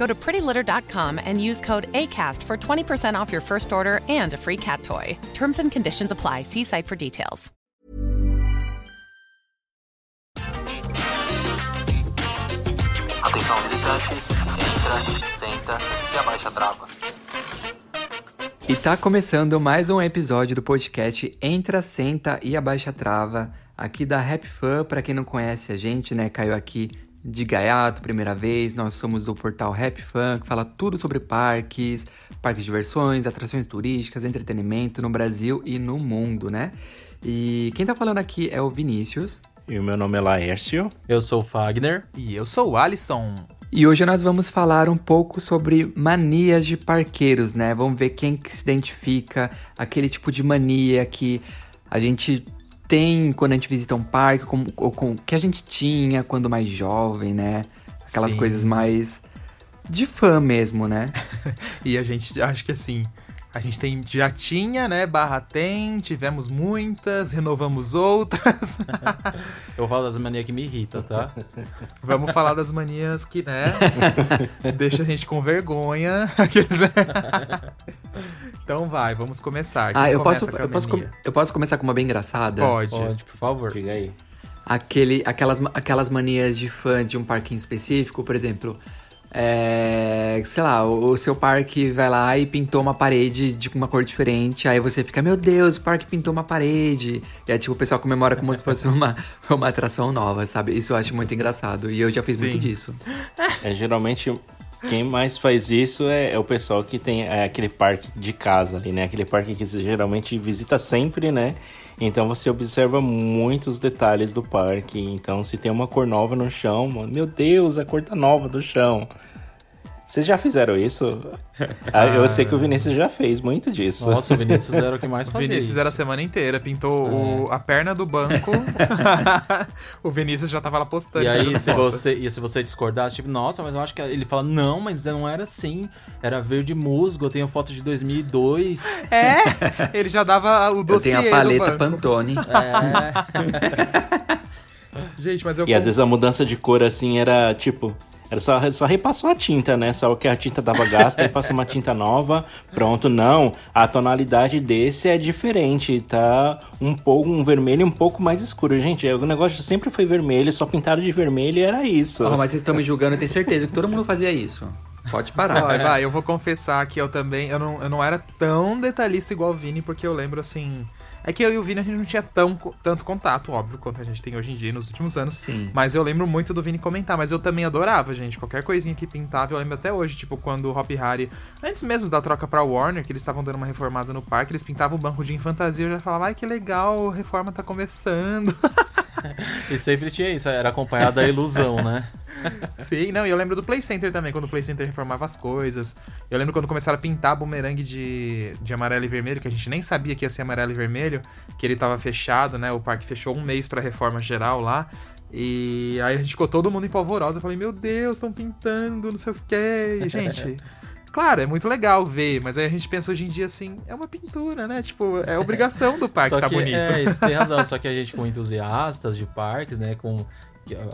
Go to prettylitter.com and use code ACAST for 20% off your first order and a free cat toy. Terms and conditions apply. See site for details. Atenção visitantes, entra, senta e abaixa a trava. E tá começando mais um episódio do podcast Entra, Senta e Abaixa a Trava, aqui da Rap Fan, para quem não conhece a gente, né, caiu aqui de gaiato, primeira vez, nós somos do portal Rap Fan, que fala tudo sobre parques, parques de diversões, atrações turísticas, entretenimento no Brasil e no mundo, né? E quem tá falando aqui é o Vinícius. E o meu nome é Laércio. Eu sou o Fagner. E eu sou o Alisson. E hoje nós vamos falar um pouco sobre manias de parqueiros, né? Vamos ver quem que se identifica, aquele tipo de mania que a gente tem quando a gente visita um parque, com, ou com que a gente tinha quando mais jovem, né? Aquelas Sim. coisas mais de fã mesmo, né? e a gente, acho que assim, a gente tem, já tinha, né? Barra tem, tivemos muitas, renovamos outras. Eu falo das manias que me irritam, tá? Vamos falar das manias que, né? deixa a gente com vergonha. Então vai, vamos começar. Quem ah, eu posso, eu, posso, eu posso começar com uma bem engraçada? Pode. Pode, por favor. Diga aí. Aquele, aquelas, aquelas manias de fã de um parquinho específico, por exemplo, é, sei lá, o, o seu parque vai lá e pintou uma parede de uma cor diferente, aí você fica, meu Deus, o parque pintou uma parede. E aí, tipo, o pessoal comemora como se fosse uma, uma atração nova, sabe? Isso eu acho muito engraçado. E eu já fiz Sim. muito disso. É, geralmente, quem mais faz isso é, é o pessoal que tem é, aquele parque de casa ali, né? Aquele parque que você geralmente visita sempre, né? Então você observa muitos detalhes do parque. Então, se tem uma cor nova no chão, meu Deus, a cor tá nova do chão. Vocês já fizeram isso? Ah, eu sei que o Vinícius já fez muito disso. Nossa, o Vinícius era o que mais O fazia Vinícius isso. era a semana inteira, pintou o- a perna do banco. o Vinícius já tava lá postando. E aí, se foto. você, e se você discordasse, tipo, nossa, mas eu acho que ele fala, não, mas não era assim. Era verde musgo, eu tenho foto de 2002. É, ele já dava o Eu dossiê tenho a do paleta banco. Pantone. É. Gente, mas eu E às vezes a mudança de cor assim era tipo. Era só, só repassou a tinta, né? Só que a tinta tava gasta e passou uma tinta nova. Pronto, não. A tonalidade desse é diferente. Tá um pouco um vermelho um pouco mais escuro. Gente, o negócio sempre foi vermelho, só pintaram de vermelho e era isso. Oh, mas vocês estão me julgando, eu tenho certeza que todo mundo fazia isso. Pode parar. Vai, vai, eu vou confessar que eu também. Eu não, eu não era tão detalhista igual o Vini, porque eu lembro assim. É que eu e o Vini a gente não tinha tão, tanto contato, óbvio, quanto a gente tem hoje em dia nos últimos anos. Sim. Mas eu lembro muito do Vini comentar, mas eu também adorava, gente. Qualquer coisinha que pintava, eu lembro até hoje, tipo, quando o Hop Harry, antes mesmo da troca pra Warner, que eles estavam dando uma reformada no parque, eles pintavam o banco de fantasia, eu já falava, ai que legal, reforma tá começando. E sempre tinha isso, era acompanhado da ilusão, né? Sim, não, e eu lembro do Play Center também, quando o Play Center reformava as coisas. Eu lembro quando começaram a pintar bumerangue de, de amarelo e vermelho, que a gente nem sabia que ia ser amarelo e vermelho, que ele tava fechado, né? O parque fechou um mês pra reforma geral lá. E aí a gente ficou todo mundo em polvorosa. Eu falei, meu Deus, estão pintando, não sei o quê. E, gente, Claro, é muito legal ver, mas aí a gente pensa hoje em dia assim, é uma pintura, né? Tipo, é obrigação do parque Só tá que, bonito. É, isso tem razão. Só que a gente, como entusiastas de parques, né? Com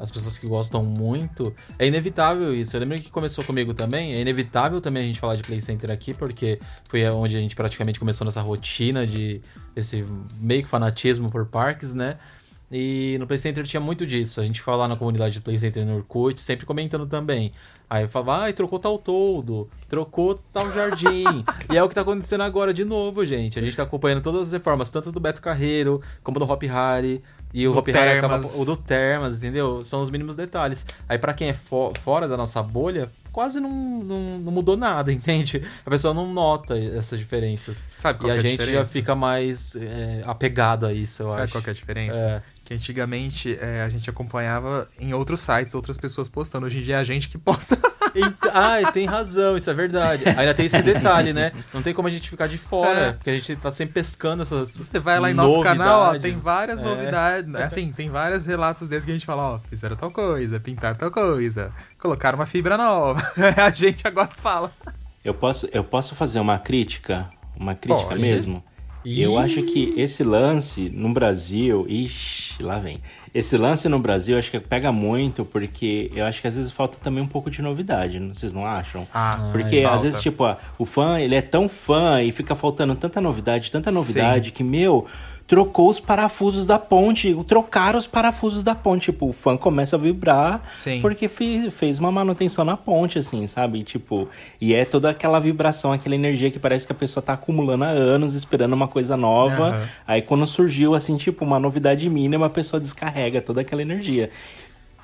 as pessoas que gostam muito, é inevitável isso. Eu lembro que começou comigo também. É inevitável também a gente falar de Play Center aqui, porque foi onde a gente praticamente começou nessa rotina de esse meio que fanatismo por parques, né? E no Play Center tinha muito disso. A gente ficava lá na comunidade de Play Center no Orkut, sempre comentando também. Aí falava, ai, trocou tal toldo, trocou tal jardim. e é o que tá acontecendo agora de novo, gente. A gente tá acompanhando todas as reformas, tanto do Beto Carreiro, como do Hop Harry. E o Do Hop Harry acaba. O do Termas, entendeu? São os mínimos detalhes. Aí pra quem é fo- fora da nossa bolha, quase não, não, não mudou nada, entende? A pessoa não nota essas diferenças. Sabe qual e é a gente já diferença? fica mais é, apegado a isso, eu Sabe acho. qual que é a diferença? É. Que antigamente é, a gente acompanhava em outros sites, outras pessoas postando. Hoje em dia é a gente que posta. Ai, tem razão, isso é verdade. Ainda tem esse detalhe, né? Não tem como a gente ficar de fora, É. porque a gente tá sempre pescando essas. Você vai lá em nosso canal, ó, tem várias É. novidades. Assim, tem vários relatos desses que a gente fala, ó, fizeram tal coisa, pintaram tal coisa, colocaram uma fibra nova. a gente agora fala. Eu posso, eu posso fazer uma crítica? Uma crítica Pode. mesmo? Ih. Eu acho que esse lance no Brasil. Ixi, lá vem. Esse lance no Brasil acho que pega muito, porque eu acho que às vezes falta também um pouco de novidade, não- vocês não acham? Ah, Porque falta. às vezes, tipo, ó, o fã, ele é tão fã e fica faltando tanta novidade, tanta novidade, que, meu, trocou os parafusos da ponte, trocaram os parafusos da ponte. Tipo, o fã começa a vibrar Sim. porque fez, fez uma manutenção na ponte, assim, sabe? Tipo, e é toda aquela vibração, aquela energia que parece que a pessoa tá acumulando há anos, esperando uma coisa nova. Aham. Aí quando surgiu, assim, tipo, uma novidade mínima, a pessoa descarrega toda aquela energia.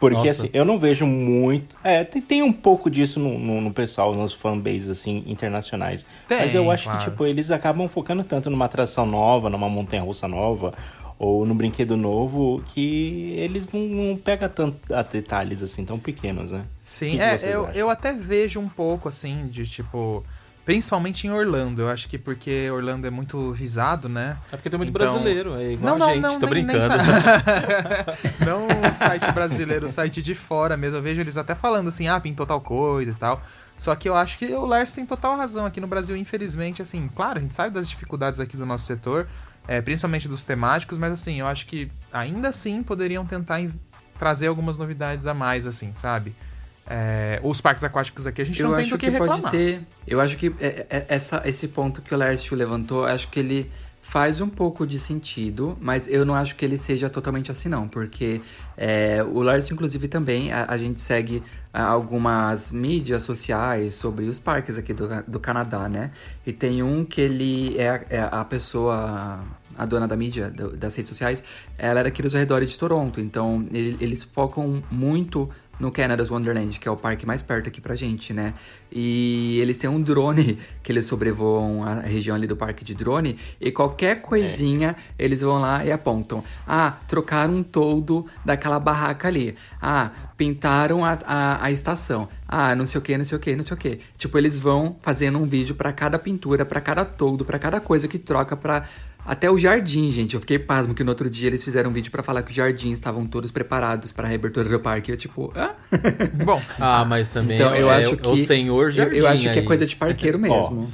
Porque, Nossa. assim, eu não vejo muito. É, tem, tem um pouco disso no, no, no pessoal, nos fanbases, assim, internacionais. Tem, Mas eu acho claro. que, tipo, eles acabam focando tanto numa atração nova, numa montanha russa nova, ou num brinquedo novo, que eles não, não pegam tanto a detalhes, assim, tão pequenos, né? Sim, é, eu, acham? eu até vejo um pouco, assim, de tipo. Principalmente em Orlando. Eu acho que porque Orlando é muito visado, né? É porque tem muito Então- brasileiro, é igual Não, a não, gente, não, tô nem- nem brincando. sa- não o site brasileiro, o site de fora mesmo. Eu vejo eles até falando assim, ah, pintou tal coisa e tal. Só que eu acho que o Lars tem total razão aqui no Brasil, infelizmente, assim, claro, a gente sabe das dificuldades aqui do nosso setor, é, principalmente dos temáticos, mas assim, eu acho que ainda assim poderiam tentar trazer algumas novidades a mais, assim, sabe? É, os parques aquáticos aqui a gente eu não tem do que, que, reclamar. pode ter. Eu acho que é- é- essa, esse ponto que o Lércio levantou, acho que ele faz um pouco de sentido, mas eu não acho que ele seja totalmente assim, não, porque é, o Lércio, inclusive, também, a, a gente segue ah, algumas mídias sociais sobre os parques aqui do, do Canadá, né? E tem um que ele é, a- é a pessoa. A dona da mídia, do- das redes sociais, ela é daqui dos arredores de Toronto. Então, ele- eles focam muito no Canada's Wonderland, que é o parque mais perto aqui pra gente, né? E eles têm um drone que eles sobrevoam a região ali do parque de drone e qualquer coisinha eles vão lá e apontam. Ah, trocaram um toldo daquela barraca ali. Ah, pintaram a, a, a estação. Ah, não sei o que, não sei o que, não sei o que. Tipo, eles vão fazendo um vídeo pra cada pintura, pra cada toldo, pra cada coisa que troca pra até o jardim, gente. Eu fiquei pasmo que no outro dia eles fizeram um vídeo pra falar que os jardins estavam todos preparados pra reabertura do parque. Eu, tipo, ah? Bom, Ah, mas também Então, eu é, acho é que. o senhor eu, jardim eu acho que é aí. coisa de parqueiro mesmo.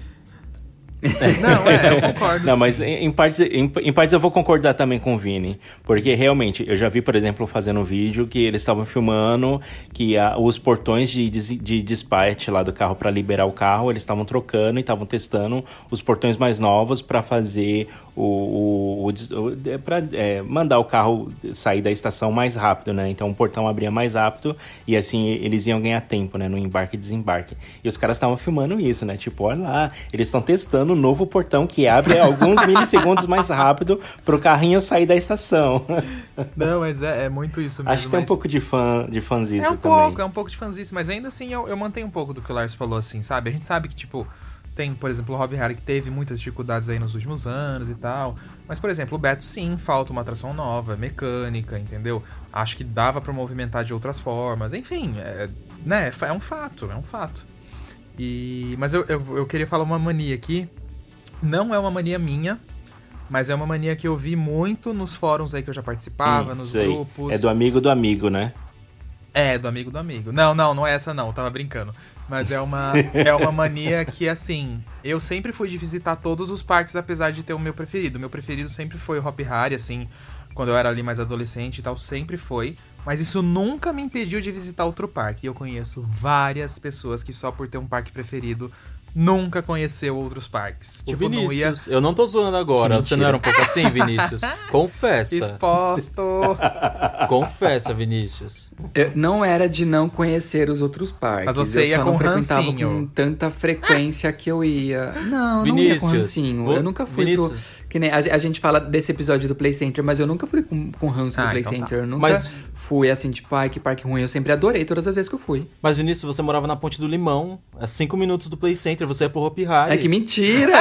não, é, eu concordo. Não, mas em, partes, em, em partes eu vou concordar também com o Vini. Porque realmente, eu já vi, por exemplo, fazendo um vídeo que eles estavam filmando que a- os portões de, de dispatch lá do carro para liberar o carro, eles estavam trocando e estavam testando os portões mais novos para fazer o. o, o, pra, é, mandar o carro sair da estação mais rápido, né? Então o portão abria mais rápido e assim eles iam ganhar tempo, né? No embarque e desembarque. E os caras estavam filmando isso, né? Tipo, olha lá, eles estão testando o novo portão que abre alguns milissegundos mais rápido pro carrinho sair da estação. Não, mas é, é muito isso mesmo. Acho que tem um mas- pouco de fã de fanzice É um também. pouco, é um pouco de fanzice, mas ainda assim eu, eu mantenho um pouco do que o Lars falou, assim, sabe? A gente sabe que, tipo, tem, por exemplo, o Rob Harry que teve muitas dificuldades aí nos últimos anos e tal. Mas, por exemplo, o Beto, sim, falta uma atração nova, mecânica, entendeu? Acho que dava pra movimentar de outras formas. Enfim, é, né? É um fato, é um fato. E, mas eu, eu, eu queria falar uma mania aqui. Não é uma mania minha, mas é uma mania que eu vi muito nos fóruns aí que eu já participava, Hum, nos sei. grupos. É do amigo do amigo, né? É, do amigo do amigo. Não, não, não é essa não, eu tava brincando. Mas é uma, é uma mania que, assim, eu sempre fui de visitar todos os parques, apesar de ter o meu preferido. O meu preferido sempre foi o Hop Harry, assim, quando eu era ali mais adolescente e tal, sempre foi. Mas isso nunca me impediu de visitar outro parque. E eu conheço várias pessoas que só por ter um parque preferido nunca conheceu outros parques. Tipo, o Vinícius, não ia... eu não tô zoando agora. Você não era um pouco assim, Vinícius? Confessa. Exposto. Confessa, Vinícius. Eu não era de não conhecer os outros parques. Mas você ia eu com não frequentava rancinho. com tanta frequência que eu ia. Não, Vinícius, não ia com rancinho. Eu nunca fui Vinícius. pro... Que nem a, a, gente fala desse episódio do Play Center, mas eu nunca fui com, com ranço ah, do Play então Center. Tá. Eu nunca mas... fui assim, tipo, ai, que parque ruim. Eu sempre adorei todas as vezes que eu fui. Mas, Vinícius, você morava na Ponte do Limão, a cinco minutos do Play Center, você é pro Hopi Hari. É que mentira!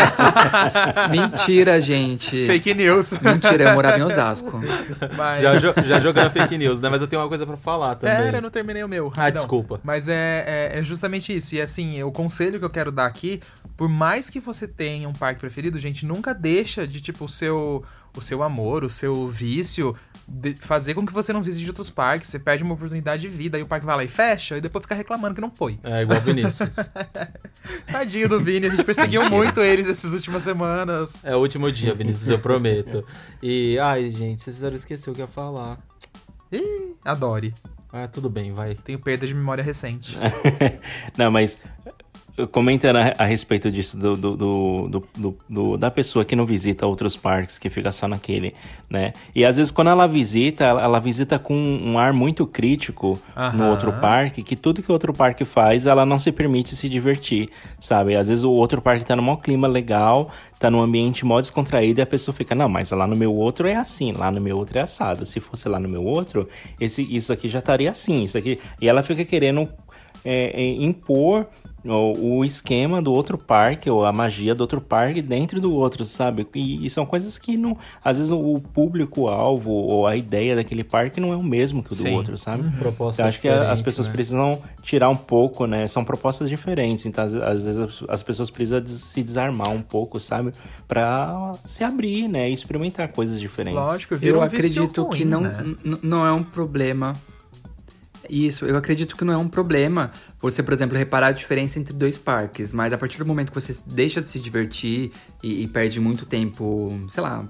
mentira, gente. Fake news. Mentira, eu morava em Osasco. Mas... Já, já jogando fake news, né? Mas eu tenho uma coisa pra falar também. Pera, eu não terminei o meu. Ah, desculpa. Mas é, é, é justamente isso. E assim, o conselho que eu quero dar aqui, por mais que você tenha um parque preferido, gente, nunca deixa de, tipo, o seu o seu amor, o seu vício, fazer com que você não visite outros parques. Você perde uma oportunidade de vida, aí o parque vai lá e fecha, e depois fica reclamando que não foi. É, igual o Vinícius. Tadinho do Vini, a gente perseguiu muito eles essas últimas semanas. É o último dia, Vinícius, eu prometo. E, ai, gente, vocês já esqueceu o que ia falar. Ih, adore. Ah, tudo bem, vai. Tenho perda de memória recente. não, mas comentando a, a, respeito disso do, do, do, do, da pessoa que não visita outros parques, que fica só naquele, né? E às vezes quando ela visita, ela, ela visita com um ar muito crítico Aham. no outro parque, que tudo que o outro parque faz, ela não se permite se divertir, sabe? Às vezes o outro parque tá num clima legal, tá num ambiente mó descontraído e a pessoa fica, não, mas lá no meu outro é assim, lá no meu outro é assado. Se fosse lá no meu outro, esse, isso aqui já estaria assim, isso aqui. E ela fica querendo é, é, impor o, o, esquema do outro parque, ou a magia do outro parque dentro do outro, sabe? E, e são coisas que não. Às vezes o público-alvo ou a ideia daquele parque não é o mesmo que o do Sim. outro, sabe? Uhum. Proposta então, acho que as pessoas né? precisam tirar um pouco, né? São propostas diferentes, então às, às vezes as pessoas precisam se desarmar um pouco, sabe? Pra se abrir, né? E experimentar coisas diferentes. Lógico, eu um acredito ruim, que não, né? não é um problema isso, eu acredito que não é um problema você, por exemplo, reparar a diferença entre dois parques, mas a partir do momento que você deixa de se divertir e, e perde muito tempo, sei lá,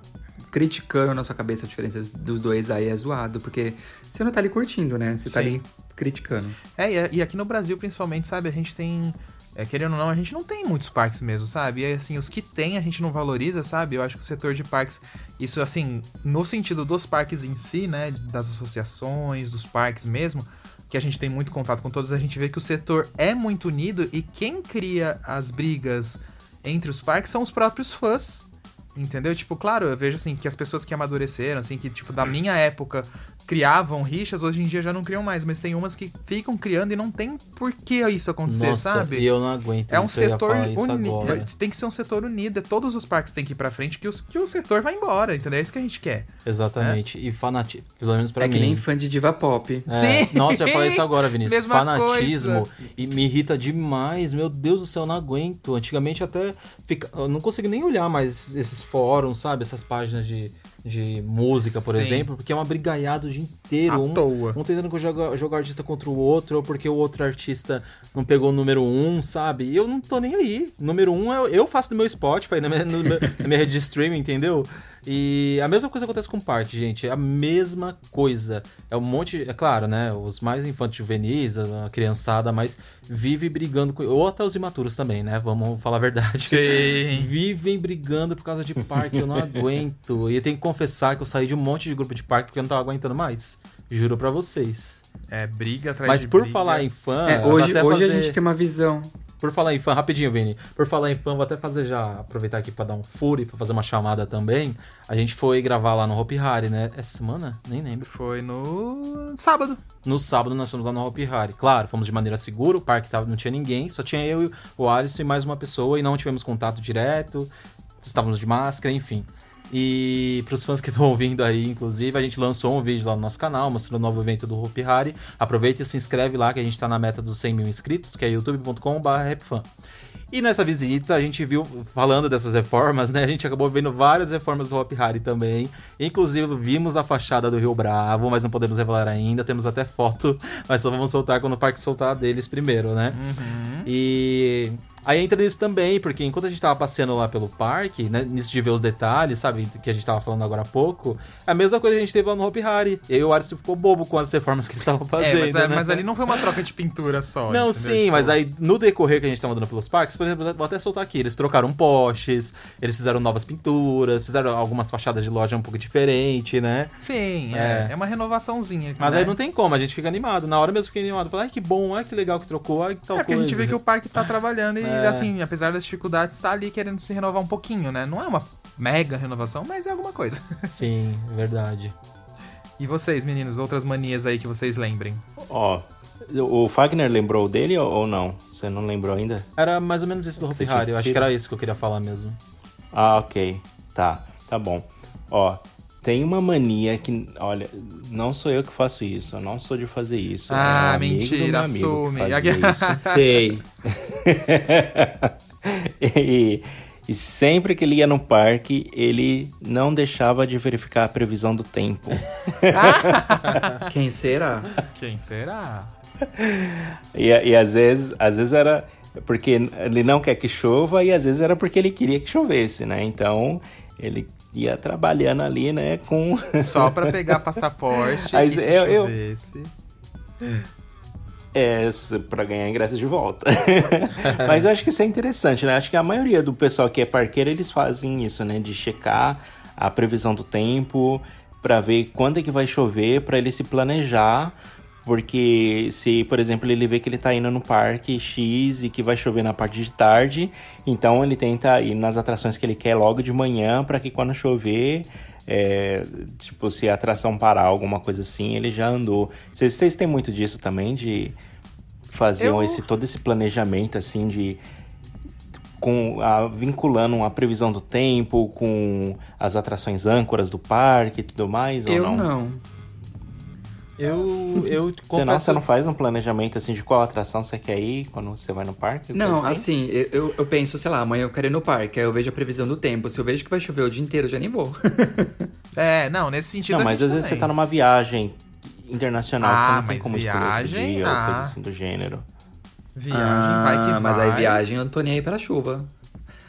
criticando na sua cabeça a diferença dos dois, aí é zoado, porque você não tá ali curtindo, né? Você tá Sim. ali criticando. É, e aqui no Brasil, principalmente, sabe, a gente tem. É, querendo ou não, a gente não tem muitos parques mesmo, sabe? E assim, os que tem a gente não valoriza, sabe? Eu acho que o setor de parques, isso assim, no sentido dos parques em si, né? Das associações, dos parques mesmo, que a gente tem muito contato com todos, a gente vê que o setor é muito unido e quem cria as brigas entre os parques são os próprios fãs. Entendeu? Tipo, claro, eu vejo assim que as pessoas que amadureceram, assim, que, tipo, da minha época criavam rixas, hoje em dia já não criam mais, mas tem umas que ficam criando e não tem por que isso acontecer, Nossa, sabe? E eu não aguento. É um setor unido. Tem que ser um setor unido. É todos os parques têm que ir pra frente que, os, que o setor vai embora, entendeu? É isso que a gente quer. Exatamente. É? E fanatismo, pelo menos pra é mim. É que nem fã de diva pop. É. Sim! Nossa, eu ia falar isso agora, Vinícius. Mesma Fanatismo. Coisa. E me irrita demais. Meu Deus do céu, eu não aguento. Antigamente até. Fica... Eu não consigo nem olhar mais esses fóruns, sabe? Essas páginas de de música, por Sim. exemplo, porque é uma brigaiada o dia inteiro. À um, toa. Um tentando jogar, jogar artista contra o outro, ou porque o outro artista não pegou o número um, sabe? E eu não tô nem aí. Número um eu, eu faço no meu Spotify, na minha, no, na minha rede de streaming, entendeu? E a mesma coisa acontece com o parque, gente. É a mesma coisa. É um monte. É claro, né? Os mais infantes juvenis, a criançada mais vive brigando com. Ou até os imaturos também, né? Vamos falar a verdade. Sim. Vivem brigando por causa de parque. Eu não aguento. E eu tenho que confessar que eu saí de um monte de grupo de parque porque eu não tava aguentando mais. Juro pra vocês. É, briga atrás Mas de por briga. falar em fã. É, hoje hoje fazer... a gente tem uma visão por falar em fã, rapidinho, Vini. Por falar em fã, vou até fazer já, aproveitar aqui para dar um furo e pra fazer uma chamada também. A gente foi gravar lá no Hopi Hari, né? Essa semana? Nem lembro. Foi no sábado. No sábado nós fomos lá no Hopi Hari. Claro, fomos de maneira segura, o parque tava, não tinha ninguém, só tinha eu, o Alisson e mais uma pessoa, e não tivemos contato direto, estávamos de máscara, enfim. E para os fãs que estão ouvindo aí, inclusive, a gente lançou um vídeo lá no nosso canal mostrando o novo evento do Hopi Hari. Aproveita e se inscreve lá que a gente está na meta dos 100 mil inscritos, que é youtube.com.br E nessa visita a gente viu, falando dessas reformas, né? A gente acabou vendo várias reformas do Hop Hari também. Inclusive vimos a fachada do Rio Bravo, mas não podemos revelar ainda. Temos até foto, mas só vamos soltar quando o parque soltar deles primeiro, né? Uhum. E Aí entra nisso também, porque enquanto a gente tava passeando lá pelo parque, né, nisso de ver os detalhes, sabe, que a gente tava falando agora há pouco, a mesma coisa a gente teve lá no Hopi Hari. E aí o Arce ficou bobo com as reformas que eles estavam fazendo, É, mas, é, né? mas ali não foi uma troca de pintura só. Não, entendeu? sim, Tipo, mas aí no decorrer que a gente tava andando pelos parques, por exemplo, vou até soltar aqui, eles trocaram postes, eles fizeram novas pinturas, fizeram algumas fachadas de loja um pouco diferente, né? Sim, É. é. É uma renovaçãozinha. Mas né? aí não tem como, a gente fica animado. Na hora mesmo fica animado. Fala, ai que bom, ai que legal que trocou, ai que tal É porque a coisa. gente vê que o parque tá trabalhando e, É. assim, apesar das dificuldades, tá ali querendo se renovar um pouquinho, né? Não é uma mega renovação, mas é alguma coisa. Sim, verdade. E vocês, meninos, outras manias aí que vocês lembrem? Ó, o Fagner lembrou dele ou não? Você não lembrou ainda? Era mais ou menos esse do Hopi Hari, eu acho que era isso que eu queria falar mesmo. Ah, ok. Tá, tá bom. Ó, tem uma mania que, olha, não sou eu que faço isso, eu não sou de fazer isso. é Ah, amigo do mentira, meu amigo assume. que fazia isso. Sei. e, e sempre que ele ia no parque, ele não deixava de verificar a previsão do tempo. Quem será? Quem será? E, e às vezes, às vezes era porque ele não quer que chova e às vezes era porque ele queria que chovesse, né? Então ele ia trabalhando ali, né, com Só pra pegar passaporte Mas se eu- eu- é, para ganhar ingresso de volta. Mas eu acho que isso é interessante, né? Acho que a maioria do pessoal que é parqueiro, eles fazem isso, né, de checar a previsão do tempo pra ver quando é que vai chover, pra ele se planejar. Porque se, por exemplo, ele vê que ele tá indo no parque X e que vai chover na parte de tarde, então ele tenta ir nas atrações que ele quer logo de manhã pra que quando chover, é, tipo, se a atração parar, alguma coisa assim, ele já andou. Vocês, vocês têm muito disso também, de fazer Eu- esse, todo esse planejamento, assim, de... Com a, vinculando a previsão do tempo com as atrações âncoras do parque e tudo mais, Eu ou não? não. Eu, eu Você não, confesso... você não faz um planejamento assim de qual atração você quer ir quando você vai no parque? Não, coisa assim, eu, eu- penso, sei lá, amanhã eu quero ir no parque, aí eu vejo a previsão do tempo. Se eu vejo que vai chover o dia inteiro, eu já nem vou. É, não, nesse sentido. Não, a mas às vezes você também. tá numa viagem internacional que você Ah, não tem mas como escolher outro viagem, dia ou ah. coisa assim do gênero. Viagem, vai que vai. Mas aí viagem eu não tô nem aí pela chuva.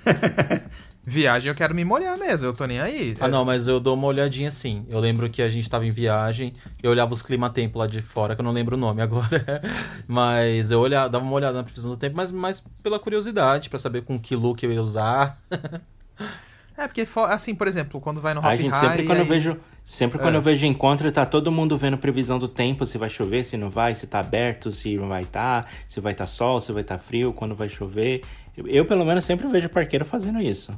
Viagem eu quero me molhar mesmo, eu tô nem aí. Ah, não, mas eu dou uma olhadinha sim. Eu lembro que a gente tava em viagem, eu olhava os clima-tempo lá de fora, que eu não lembro o nome agora. mas eu olhava, dava uma olhada na previsão do tempo, mas mais pela curiosidade, pra saber com que look eu ia usar. É, porque, assim, por exemplo, quando vai no Hop A gente sempre Hari, quando eu aí- vejo, sempre quando É. eu vejo encontro, tá todo mundo vendo previsão do tempo, se vai chover, se não vai, se tá aberto, se não vai tá, se vai tá sol, se vai tá frio, quando vai chover. Eu, eu, pelo menos sempre vejo parqueiro fazendo isso.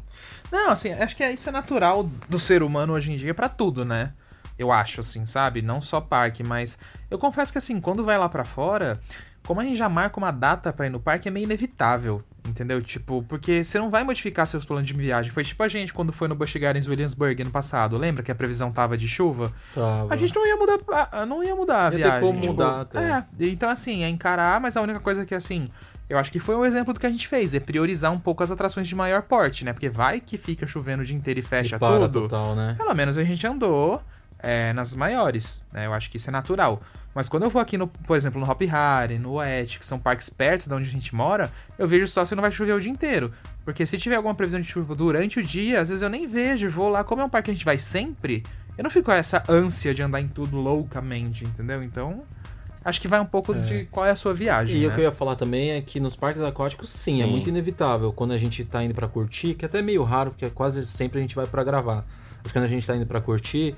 Não, assim, acho que isso é natural do ser humano hoje em dia pra tudo, né? Eu acho, assim, sabe? Não só parque, mas eu confesso que, assim, quando vai lá pra fora, como a gente já marca uma data pra ir no parque, é meio inevitável, entendeu? Tipo, porque você não vai modificar seus planos de viagem. Foi tipo a gente quando foi no Busch Gardens Williamsburg ano passado. Lembra que a previsão tava de chuva? Tava. A gente não ia mudar, a- não ia mudar a Ia ter viagem. como tipo, mudar até. É, então assim, é encarar, mas a única coisa que assim, eu acho que foi um exemplo do que a gente fez, é priorizar um pouco as atrações de maior porte, né? Porque vai que fica chovendo o dia inteiro e fecha E para tudo. total, né? Pelo menos a gente andou é, nas maiores, né? Eu acho que isso é natural. Mas quando eu vou aqui, no, por exemplo, no Hop Hari, no Wet, que são parques perto de onde a gente mora, eu vejo só se não vai chover o dia inteiro. Porque se tiver alguma previsão de chuva durante o dia, às vezes eu nem vejo, vou lá, como é um parque que a gente vai sempre, eu não fico com essa ânsia de andar em tudo loucamente, entendeu? Então, acho que vai um pouco de qual é a sua viagem. E né? o que eu ia falar também é que nos parques aquáticos, sim, é Sim. muito inevitável. Quando a gente tá indo pra curtir, que é até meio raro, porque quase sempre a gente vai pra gravar. Mas quando a gente tá indo pra curtir,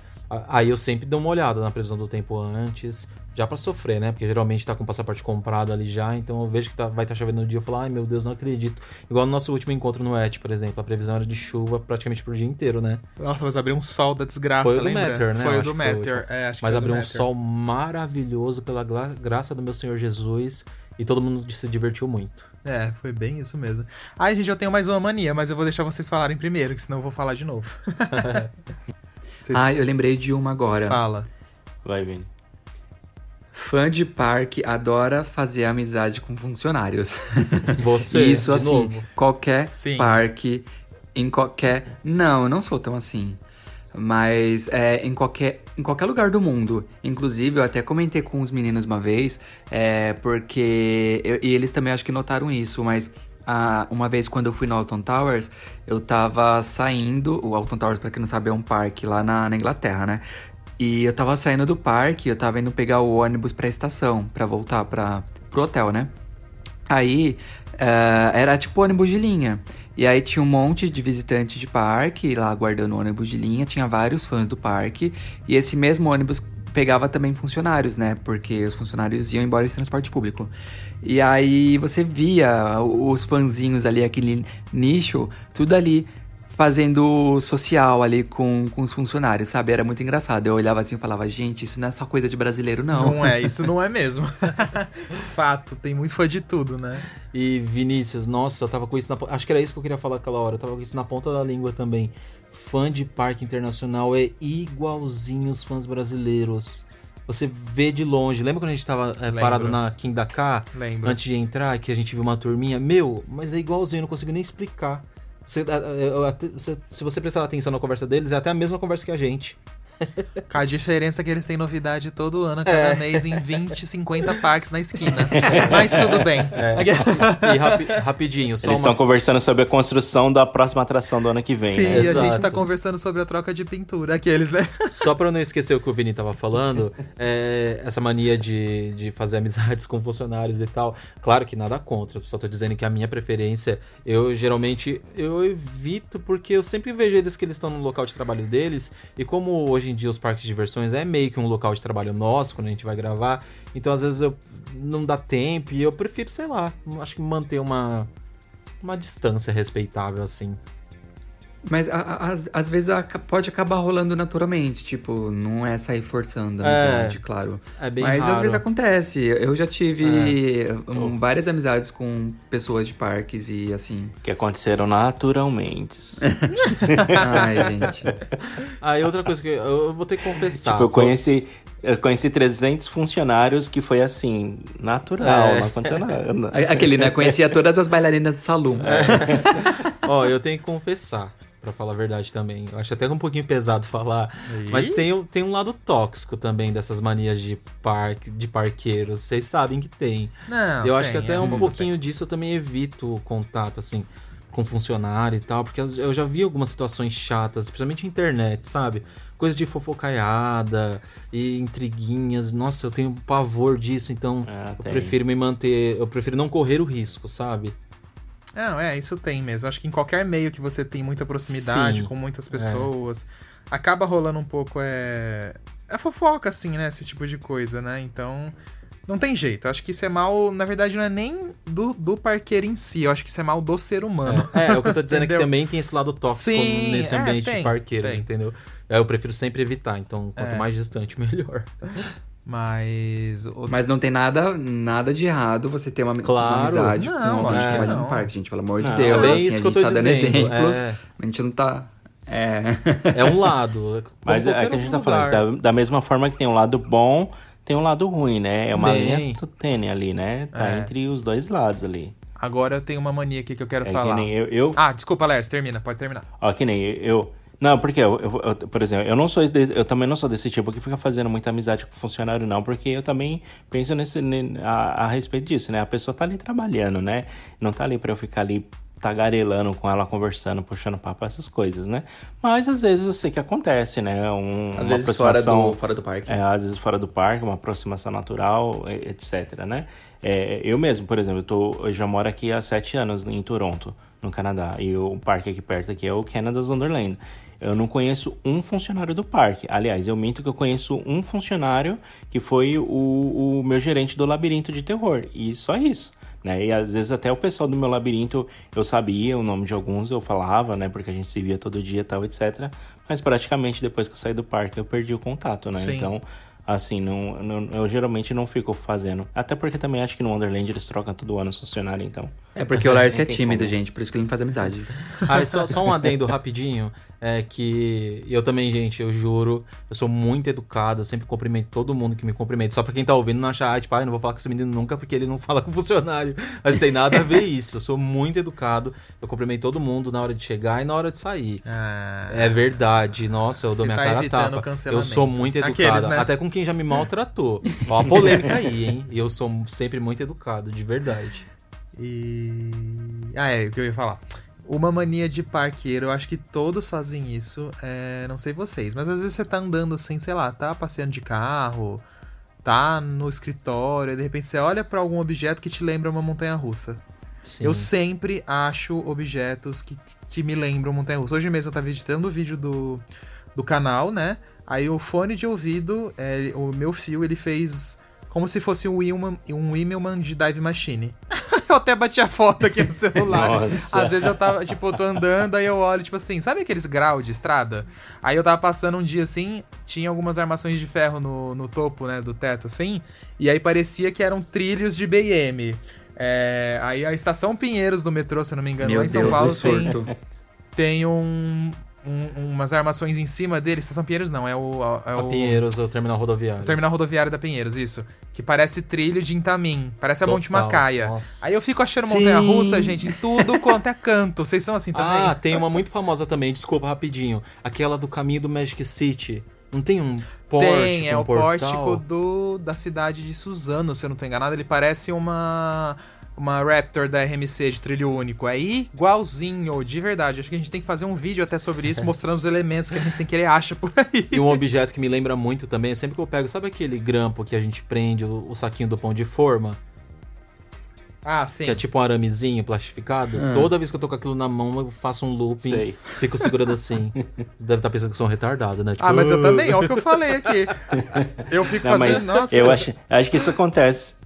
aí eu sempre dou uma olhada na previsão do tempo antes, já pra sofrer, né? Porque geralmente tá com o passaporte comprado ali já, então eu vejo que tá- vai estar chovendo no dia, eu falo, ai meu Deus, não acredito. Igual no nosso último encontro no ET, por exemplo, a previsão era de chuva praticamente pro dia inteiro, né? Nossa, mas abriu um sol da desgraça, Foi o do lembra? Matter, né? Foi o do que Matter, é, acho que Mas foi do abriu um sol maravilhoso pela gra- graça do meu Senhor Jesus e todo mundo se divertiu muito. É, foi bem isso mesmo. Ai, gente, eu tenho mais uma mania, mas eu vou deixar vocês falarem primeiro, que senão eu vou falar de novo. Vocês- Ah, eu lembrei de uma agora. Fala. Vai, Vini. Fã de parque adora fazer amizade com funcionários. Você, Isso, de assim, novo. qualquer Sim. parque, em qualquer. Não, eu não sou tão assim. Mas é, em, qualquer, em qualquer lugar do mundo. Inclusive, eu até comentei com os meninos uma vez, é, porque. eu- e eles também acho que notaram isso, mas. ah, uma vez quando eu fui no Alton Towers, eu tava saindo. O Alton Towers, pra quem não sabe, é um parque lá na, na Inglaterra, né? E eu tava saindo do parque, eu tava indo pegar o ônibus pra estação, pra voltar pra, pro hotel, né? Aí eh, era tipo ônibus de linha. E aí tinha um monte de visitantes de parque lá aguardando o ônibus de linha, tinha vários fãs do parque. E esse mesmo ônibus pegava também funcionários, né? Porque os funcionários iam embora em transporte público. E aí você via os fãzinhos ali, aquele nicho, tudo ali fazendo social ali com, com os funcionários, sabe? Era muito engraçado. Eu olhava assim e falava, gente, isso não é só coisa de brasileiro, não. Não é, isso não é mesmo. Fato, tem muito fã de tudo, né? E Vinícius, nossa, eu tava com isso na Acho que era isso que eu queria falar aquela hora. Eu tava com isso na ponta da língua também. Fã de parque internacional é igualzinho os fãs brasileiros. Você vê de longe. Lembra quando a gente tava é, parado na Kim da K? Lembro. Antes de entrar, que a gente viu uma turminha? Meu, mas é igualzinho, eu não consigo nem explicar. Você- se você prestar atenção na conversa deles, é até a mesma conversa que a gente. Com a diferença é que eles têm novidade todo ano, cada É. mês, em 20, 50 parques na esquina. Mas tudo bem. E rapi- rapidinho, só Eles uma... estão conversando sobre a construção da próxima atração do ano que vem, Sim, né? e a gente Exato. tá conversando sobre a troca de pintura. Aqueles, né? Só pra eu não esquecer o que o Vini tava falando, é, essa mania de, de fazer amizades com funcionários e tal. Claro que nada contra, só tô dizendo que a minha preferência, eu geralmente eu evito porque eu sempre vejo eles que eles estão no local de trabalho deles e como hoje em dia os parques de diversões é meio que um local de trabalho nosso quando a gente vai gravar, então às vezes eu não dá tempo e eu prefiro, sei lá, acho que manter uma uma distância respeitável assim. Mas a- a- às, às vezes aca- pode acabar rolando naturalmente, tipo, não é sair forçando a É, amizade, claro. É bem Mas raro. às vezes acontece. Eu já tive É. um, várias amizades com pessoas de parques e assim. Que aconteceram naturalmente. Ai, gente. Aí outra coisa que eu, eu vou ter que confessar. tipo, eu conheci, eu conheci 300 funcionários que foi assim, natural, É. não aconteceu nada. A- Aquele, né? Conhecia todas as bailarinas do salão. Ó, eu tenho que confessar, pra falar a verdade também. Eu acho até um pouquinho pesado falar, mas tem, um- tem um lado tóxico também dessas manias de parque, de parqueiros. Vocês sabem que tem. Não, eu acho que tem, até é um pouquinho disso eu também evito o contato, assim, com funcionário e tal, porque eu já vi algumas situações chatas, principalmente na internet, sabe? Coisa de fofocaiada e intriguinhas. Nossa, eu tenho pavor disso, então Ah, eu tem. prefiro me manter. Eu prefiro não correr o risco, sabe? Não, é, isso tem mesmo. Acho que em qualquer meio que você tem muita proximidade Sim, com muitas pessoas, acaba rolando um pouco, é. É fofoca, assim, né? Esse tipo de coisa, né? Então. Não tem jeito. Acho que isso é mal, na verdade, não é nem do, do parqueiro em si. Eu acho que isso é mal do ser humano. É, é, o que eu tô dizendo é que também tem esse lado tóxico Sim, nesse é, ambiente tem, de parqueiros, tem. entendeu? Eu prefiro sempre evitar, então quanto É. mais distante, melhor. Mas. o- Mas não tem nada, nada de errado você ter uma, Claro. uma amizade Não, com alguém lógico que trabalha no parque, gente. Pelo amor de Não, Deus. é bem assim, isso a que eu tô tá dando dizendo, exemplos. é. A gente não tá. É. É um lado. como Mas é qualquer que a gente tá falando, da, da mesma forma que tem um lado bom, tem um lado ruim, né? É uma Tem. linha tênue ali, né? Tá É. entre os dois lados ali. Agora eu tenho uma mania aqui que eu quero É falar. que nem eu, eu Ah, desculpa, Lers, termina, pode terminar. Ó, que nem eu. Não, porque eu, eu- eu- por exemplo, eu não sou eu também não sou desse tipo que fica fazendo muita amizade com funcionário, não, porque eu também penso nesse, ne- a, a respeito disso, né? A pessoa tá ali trabalhando, né? Não tá ali pra eu ficar ali tagarelando com ela, conversando, puxando papo, essas coisas, né? Mas às vezes eu sei que acontece, né? Um, Às uma vezes fora aproximação- do, fora do parque. é, às vezes fora do parque, uma aproximação natural, etc, né? É, eu mesmo, por exemplo, eu, tô, eu já moro aqui há sete anos em Toronto, no Canadá, e o parque aqui perto aqui é o Canada's Wonderland. Eu não conheço um funcionário do parque. Aliás, eu minto que eu conheço um funcionário que foi o, o meu gerente do labirinto de terror. E só isso. Né? E às vezes até o pessoal do meu labirinto eu sabia o nome de alguns, eu falava, né? Porque a gente se via todo dia e tal, etc. Mas praticamente depois que eu saí do parque eu perdi o contato, né? Sim. Então, assim, não, não- eu geralmente não fico fazendo. Até porque também acho que no Wonderland eles trocam todo ano os funcionários, então. É porque o Lars é tímido, como. gente, por isso que ele não faz amizade. Ah, só, só um adendo rapidinho. É que eu também, gente, eu juro, eu sou muito educado, eu sempre cumprimento todo mundo que me cumprimenta. Só pra quem tá ouvindo não achar, ah, tipo, ah, não vou falar com esse menino nunca porque ele não fala com o funcionário. Mas tem nada a ver isso. Eu sou muito educado, eu cumprimento todo mundo na hora de chegar e na hora de sair. Ah, É verdade, nossa, eu dou minha tá cara tapa. Eu sou muito educado, Aqueles, né? até com quem já me maltratou. Ó a polêmica aí, hein? E eu sou sempre muito educado, de verdade. E. Ah, é, o que eu ia falar. Uma mania de parqueiro, eu acho que todos fazem isso. É, não sei vocês, mas às vezes você tá andando assim, sei lá, tá passeando de carro, tá no escritório, e de repente você olha pra algum objeto que te lembra uma montanha russa. Sim. Eu sempre acho objetos que, que me lembram montanha russa. Hoje mesmo eu tava editando o vídeo do, do canal, né? Aí o fone de ouvido, é, o meu fio, ele fez como se fosse um Wheelman, um Wheelman de Dive Machine. eu até bati a foto aqui no celular. Nossa. Às vezes eu tava, tipo, eu tô andando, aí eu olho, tipo assim, sabe aqueles graus de estrada? Aí eu tava passando um dia assim, tinha algumas armações de ferro no, no topo, né, do teto, assim, e aí parecia que eram trilhos de BM. É, aí a estação Pinheiros do metrô, se eu não me engano, Meu lá em São Deus, Paulo tem, tem um, um- umas armações em cima dele. Estação Pinheiros não, é o. É A o Pinheiros, o terminal rodoviário. o terminal rodoviário da Pinheiros, isso. Que parece trilho de Intamin. Parece a Monte Total, Macaia. nossa. Aí eu fico achando montanha russa, gente, em tudo quanto é canto. Vocês são assim também? Ah, tem uma muito famosa também, desculpa rapidinho. Aquela do caminho do Magic City. Não tem um pórtico, Tem, é um o portal? pórtico do, da cidade de Suzano, se eu não tô enganado. Ele parece uma, uma Raptor da RMC de trilho único. É igualzinho, de verdade. Acho que a gente tem que fazer um vídeo até sobre isso, mostrando os elementos que a gente sem querer acha por aí. E um objeto que me lembra muito também, é sempre que eu pego, sabe aquele grampo que a gente prende o, o saquinho do pão de forma? Ah, sim. Que é tipo um aramezinho plastificado? Ah. Toda vez que eu tô com aquilo na mão, eu faço um looping, Sei. fico segurando assim. Deve estar pensando que eu sou um retardado, né? Tipo, Ah, mas eu também, olha o que eu falei aqui. Eu fico Não, fazendo, mas nossa. eu acho, acho que isso acontece.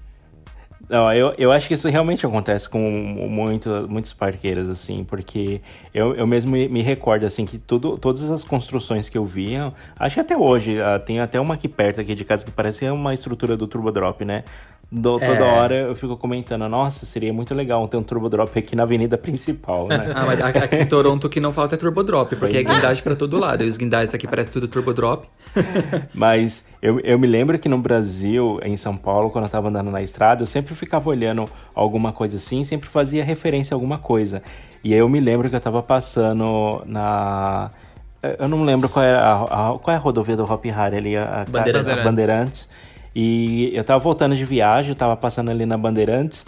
Não, eu, eu acho que isso realmente acontece com muito, muitos parqueiros, assim, porque eu, eu mesmo me, me recordo, assim, que tudo, todas as construções que eu via, acho que até hoje, ah, tem até uma aqui perto aqui de casa que parece uma estrutura do Turbo Drop, né? Do- toda É. hora eu fico comentando, nossa, seria muito legal ter um Turbo Drop aqui na avenida principal, né? Ah, mas aqui em Toronto o que não falta é Turbo Drop, porque é guindagem pra todo lado. E os guindastes aqui parecem tudo Turbo Drop. Mas eu, eu me lembro que no Brasil, em São Paulo, quando eu tava andando na estrada, eu sempre ficava olhando alguma coisa assim, sempre fazia referência a alguma coisa. E aí eu me lembro que eu tava passando na. Eu não lembro qual é a, a- qual é a rodovia do Hop Hari ali, a, a Bandeirantes. Bandeirantes. E eu tava voltando de viagem, eu tava passando ali na Bandeirantes,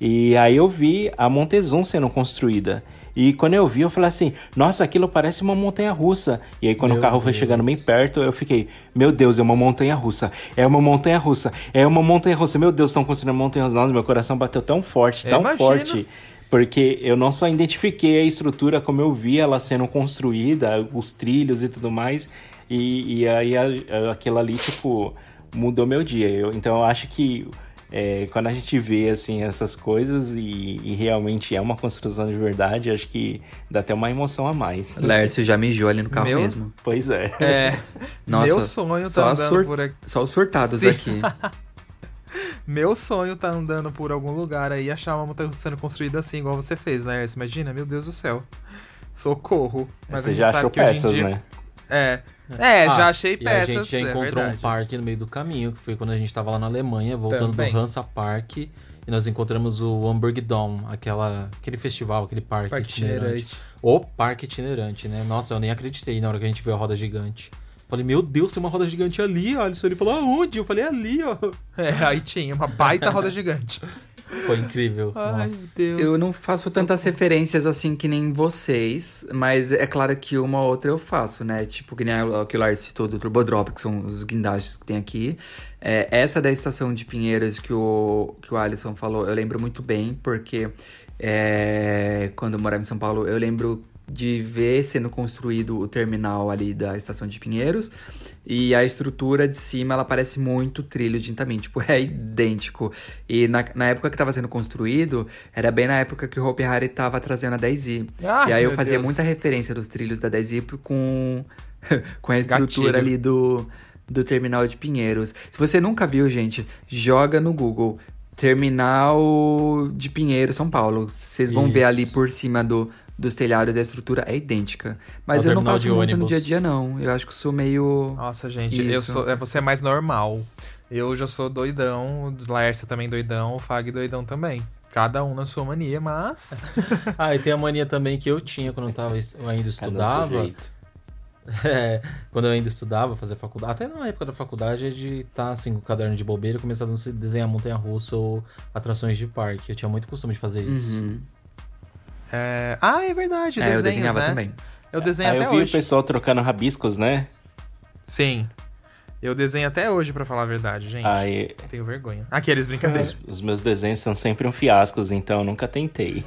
e aí eu vi a Montezum sendo construída. E quando eu vi, eu falei assim, nossa, aquilo parece uma montanha russa. E aí quando Meu o carro foi Deus. chegando bem perto, eu fiquei, meu Deus, é uma montanha russa. É uma montanha russa. É uma montanha russa. Meu Deus, estão construindo uma montanha russa. Nossa, meu coração bateu tão forte, tão forte. Porque eu não só identifiquei a estrutura como eu vi ela sendo construída, os trilhos e tudo mais. E, e aí a- aquilo ali, tipo, mudou meu dia. Eu- então eu acho que é, quando a gente vê assim essas coisas e, e realmente é uma construção de verdade, acho que dá até uma emoção a mais. Lércio já mijou ali no carro Meu- mesmo. Pois é. É. Nossa, meu sonho tá andando sur- por aqui. Só os surtados Sim. aqui. Meu sonho tá andando por algum lugar aí e achar uma montanha sendo construída assim, igual você fez, né? Você imagina? Meu Deus do céu. Socorro. Mas Você a gente já sabe achou que hoje em peças, dia- né? É. É, Ah, já achei e a peças. gente já é encontrou um verdade. parque no meio do caminho, que foi quando a gente tava lá na Alemanha, voltando Também. do Hansa Park. E nós encontramos o Hamburg Dome, aquela, aquele festival, aquele parque, Parque itinerante. itinerante. O parque itinerante, né? Nossa, eu nem acreditei na hora que a gente viu a roda gigante. Falei, meu Deus, tem uma roda gigante ali, Alisson. Ele falou, aonde? Eu falei, ali, ó. É, aí tinha uma baita roda gigante. Foi incrível. Ai, Nossa. Deus. Eu não faço tantas referências assim que nem vocês, mas é claro que uma ou outra eu faço, né? Tipo, que nem a- que o Lars citou do Turbo Drop, que são os guindastes que tem aqui. É, essa da estação de Pinheiros que o, que o Alisson falou, eu lembro muito bem, porque é, quando eu morava em São Paulo, eu lembro de ver sendo construído o terminal ali da estação de Pinheiros. E a estrutura de cima, ela parece muito trilho de Intamin, tipo, é idêntico. E na, na época que estava sendo construído, era bem na época que o Hopi Hari tava trazendo a 10i. Ai, e aí eu fazia Deus. muita referência dos trilhos da 10i com, com a estrutura Gatilho. ali do, do terminal de Pinheiros. Se você nunca viu, gente, joga no Google. Terminal de Pinheiro, São Paulo. Vocês vão ver Isso. ali por cima do, dos telhados e a estrutura é idêntica. Mas o eu não passo muito no ônibus. dia a dia, não. Eu acho que sou meio. Nossa, gente, eu sou, é, você é mais normal. Eu já sou doidão, o Laércio também doidão, o Fag doidão também. Cada um na sua mania, mas. Ah, e tem a mania também que eu tinha quando eu, tava, eu ainda Cada um do seu estudava. jeito. É, quando eu ainda estudava, fazia faculdade, até na época da faculdade, é de estar assim com o caderno de bobeira e começar a desenhar montanha-russa ou atrações de parque. Eu tinha muito costume de fazer isso. Uhum. É... Ah, é verdade, É, eu desenhos, desenhava né? também. Eu desenho Aí até eu vi hoje. o pessoal trocando rabiscos, né? Sim. Eu desenho até hoje, pra falar a verdade, gente. Aí Tenho vergonha. Aqueles brincadeiras. os, os meus desenhos são sempre um fiasco, então eu nunca tentei.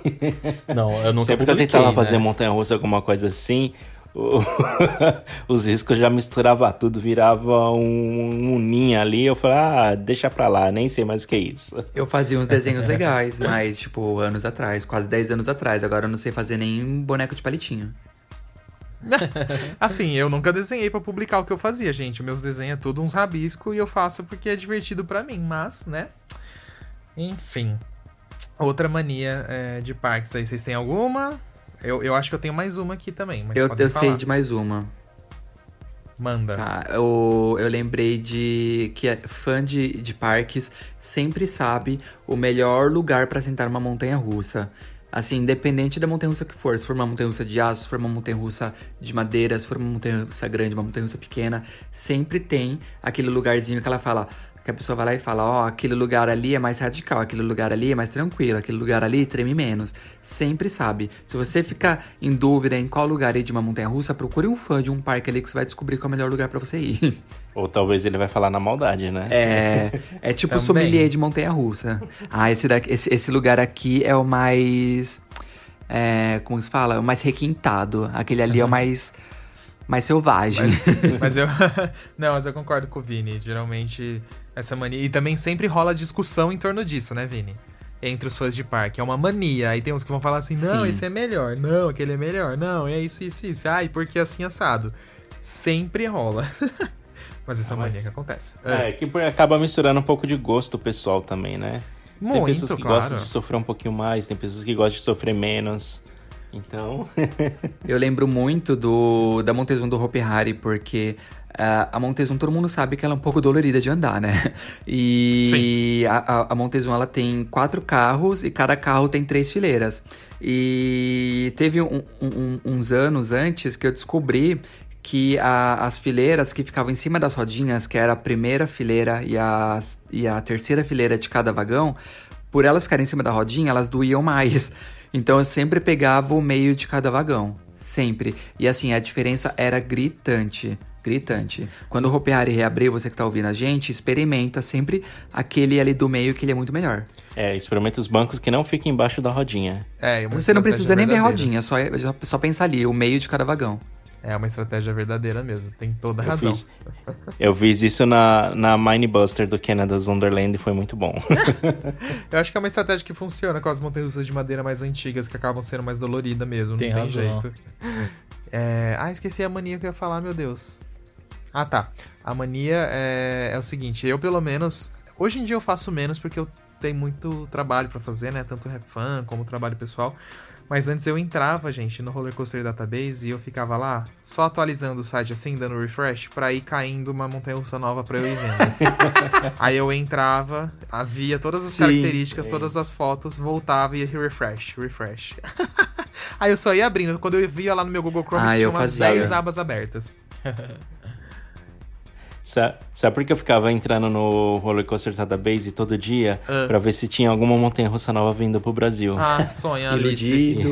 Não, eu nunca sempre que eu tentava fazer né? montanha-russa, alguma coisa assim, os riscos já misturava tudo, virava um, um ninho ali. Eu falei, ah, deixa pra lá, nem sei mais o que é isso. Eu fazia uns desenhos legais, mas, tipo, anos atrás, quase 10 anos atrás. Agora eu não sei fazer nem boneco de palitinho. Assim, eu nunca desenhei pra publicar o que eu fazia, gente. Meus desenhos é tudo uns rabiscos e eu faço porque é divertido pra mim, mas, né? Enfim. Outra mania é, de parques aí, vocês têm alguma? Eu, eu acho que eu tenho mais uma aqui também, mas eu eu sei de mais uma. Manda. Tá, eu, eu lembrei de que é fã de, de parques sempre sabe o melhor lugar pra sentar numa montanha russa. Assim, independente da montanha russa que for, se for uma montanha russa de aço, se for uma montanha russa de madeira, se for uma montanha russa grande, uma montanha russa pequena, sempre tem aquele lugarzinho que ela fala. Que a pessoa vai lá e fala, ó, aquele lugar ali é mais radical, aquele lugar ali é mais tranquilo, aquele lugar ali treme menos. Sempre sabe. Se você ficar em dúvida em qual lugar ir de uma montanha russa, procure um fã de um parque ali que você vai descobrir qual é o melhor lugar pra você ir. Ou talvez ele vai falar na maldade, né? É, é tipo sommelier de montanha-russa. Ah, esse, daqui- esse, esse lugar aqui é o mais... É, como se fala? O mais requintado. Aquele ali é o mais... Mais selvagem. Mas eu. não, mas eu concordo com o Vini. Geralmente, essa mania. E também sempre rola discussão em torno disso, né, Vini? Entre os fãs de parque. É uma mania. Aí tem uns que vão falar assim: não, Sim. esse é melhor. Não, aquele é melhor. Não, é isso, isso, isso. Ai, porque assim assado. Sempre rola. mas essa é uma mas- mania que acontece. É, que por- acaba misturando um pouco de gosto pessoal também, né? tem Muito, pessoas que claro. gostam de sofrer um pouquinho mais, tem pessoas que gostam de sofrer menos. Então, Eu lembro muito do da Montezum do Hopi Hari, porque ah, a Montezum todo mundo sabe que ela é um pouco dolorida de andar, né? E a, a, Montezum ela tem quatro carros e cada carro tem três fileiras. E teve um- um- uns anos antes que eu descobri que a- as fileiras que ficavam em cima das rodinhas, que era a primeira fileira e a, e a terceira fileira de cada vagão, por elas ficarem em cima da rodinha, elas doíam mais. Então eu sempre pegava o meio de cada vagão. Sempre. E assim, a diferença era gritante. Gritante. Quando o Hopi Hari reabrir, você que tá ouvindo a gente, experimenta sempre aquele ali do meio que ele é muito melhor. é, experimenta os bancos que não fiquem embaixo da rodinha. É, Você não precisa nem ver a rodinha, só, só, só pensa ali, o meio de cada vagão. É uma estratégia verdadeira mesmo. Tem toda a Eu razão. fiz, eu fiz isso na, na Minebuster do Canada's Wonderland e foi muito bom. Eu acho que é uma estratégia que funciona com as montanhas de madeira mais antigas, que acabam sendo mais doloridas mesmo. Tem não razão. tem jeito. É... Ah, esqueci a mania que eu ia falar, meu Deus. Ah, tá. A mania é, é o seguinte, eu pelo menos. Hoje em dia eu faço menos porque eu tenho muito trabalho pra fazer, né? Tanto rap fan como trabalho pessoal. Mas antes eu entrava, gente, no Roller Coaster Database e eu ficava lá só atualizando o site assim, dando refresh, pra ir caindo uma montanha russa nova pra eu ir vendo. Aí eu entrava, havia todas as Sim. características, todas as fotos, voltava e ia refresh, refresh. Aí eu só ia abrindo. Quando eu via lá no meu Google Chrome, Ah, tinha umas fazia. 10 abas abertas. Sa- Sabe por que eu ficava entrando no Roller Coaster Database todo dia Ah. pra ver se tinha alguma montanha russa nova vindo pro Brasil? Ah, sonha. Iludido.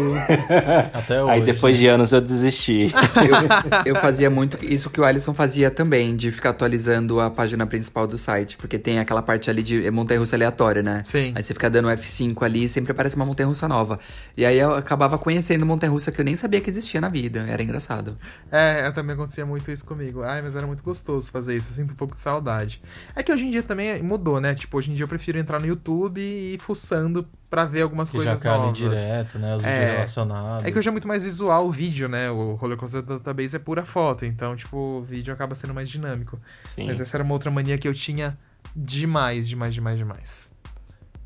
Até hoje. Aí depois de anos eu desisti. eu, eu fazia muito isso que o Alisson fazia também, de ficar atualizando a página principal do site, porque tem aquela parte ali de montanha-russa aleatória, né? Sim. Aí você fica dando F5 ali e sempre aparece uma montanha-russa nova. E aí eu acabava conhecendo montanha-russa que eu nem sabia que existia na vida. Era engraçado. É, eu também acontecia muito isso comigo. Ai, mas era muito gostoso fazer isso. Eu sinto um pouco de saudade. É que hoje em dia também mudou, né? Tipo, hoje em dia eu prefiro entrar no YouTube e ir fuçando pra ver algumas Que já coisas cai ali novas. direto, né? Os É. vídeos relacionados. É que hoje é muito mais visual o vídeo, né? O Roller Coaster Database é pura foto, então, tipo, o vídeo acaba sendo mais dinâmico. Sim. Mas essa era uma outra mania que eu tinha demais, demais, demais, demais.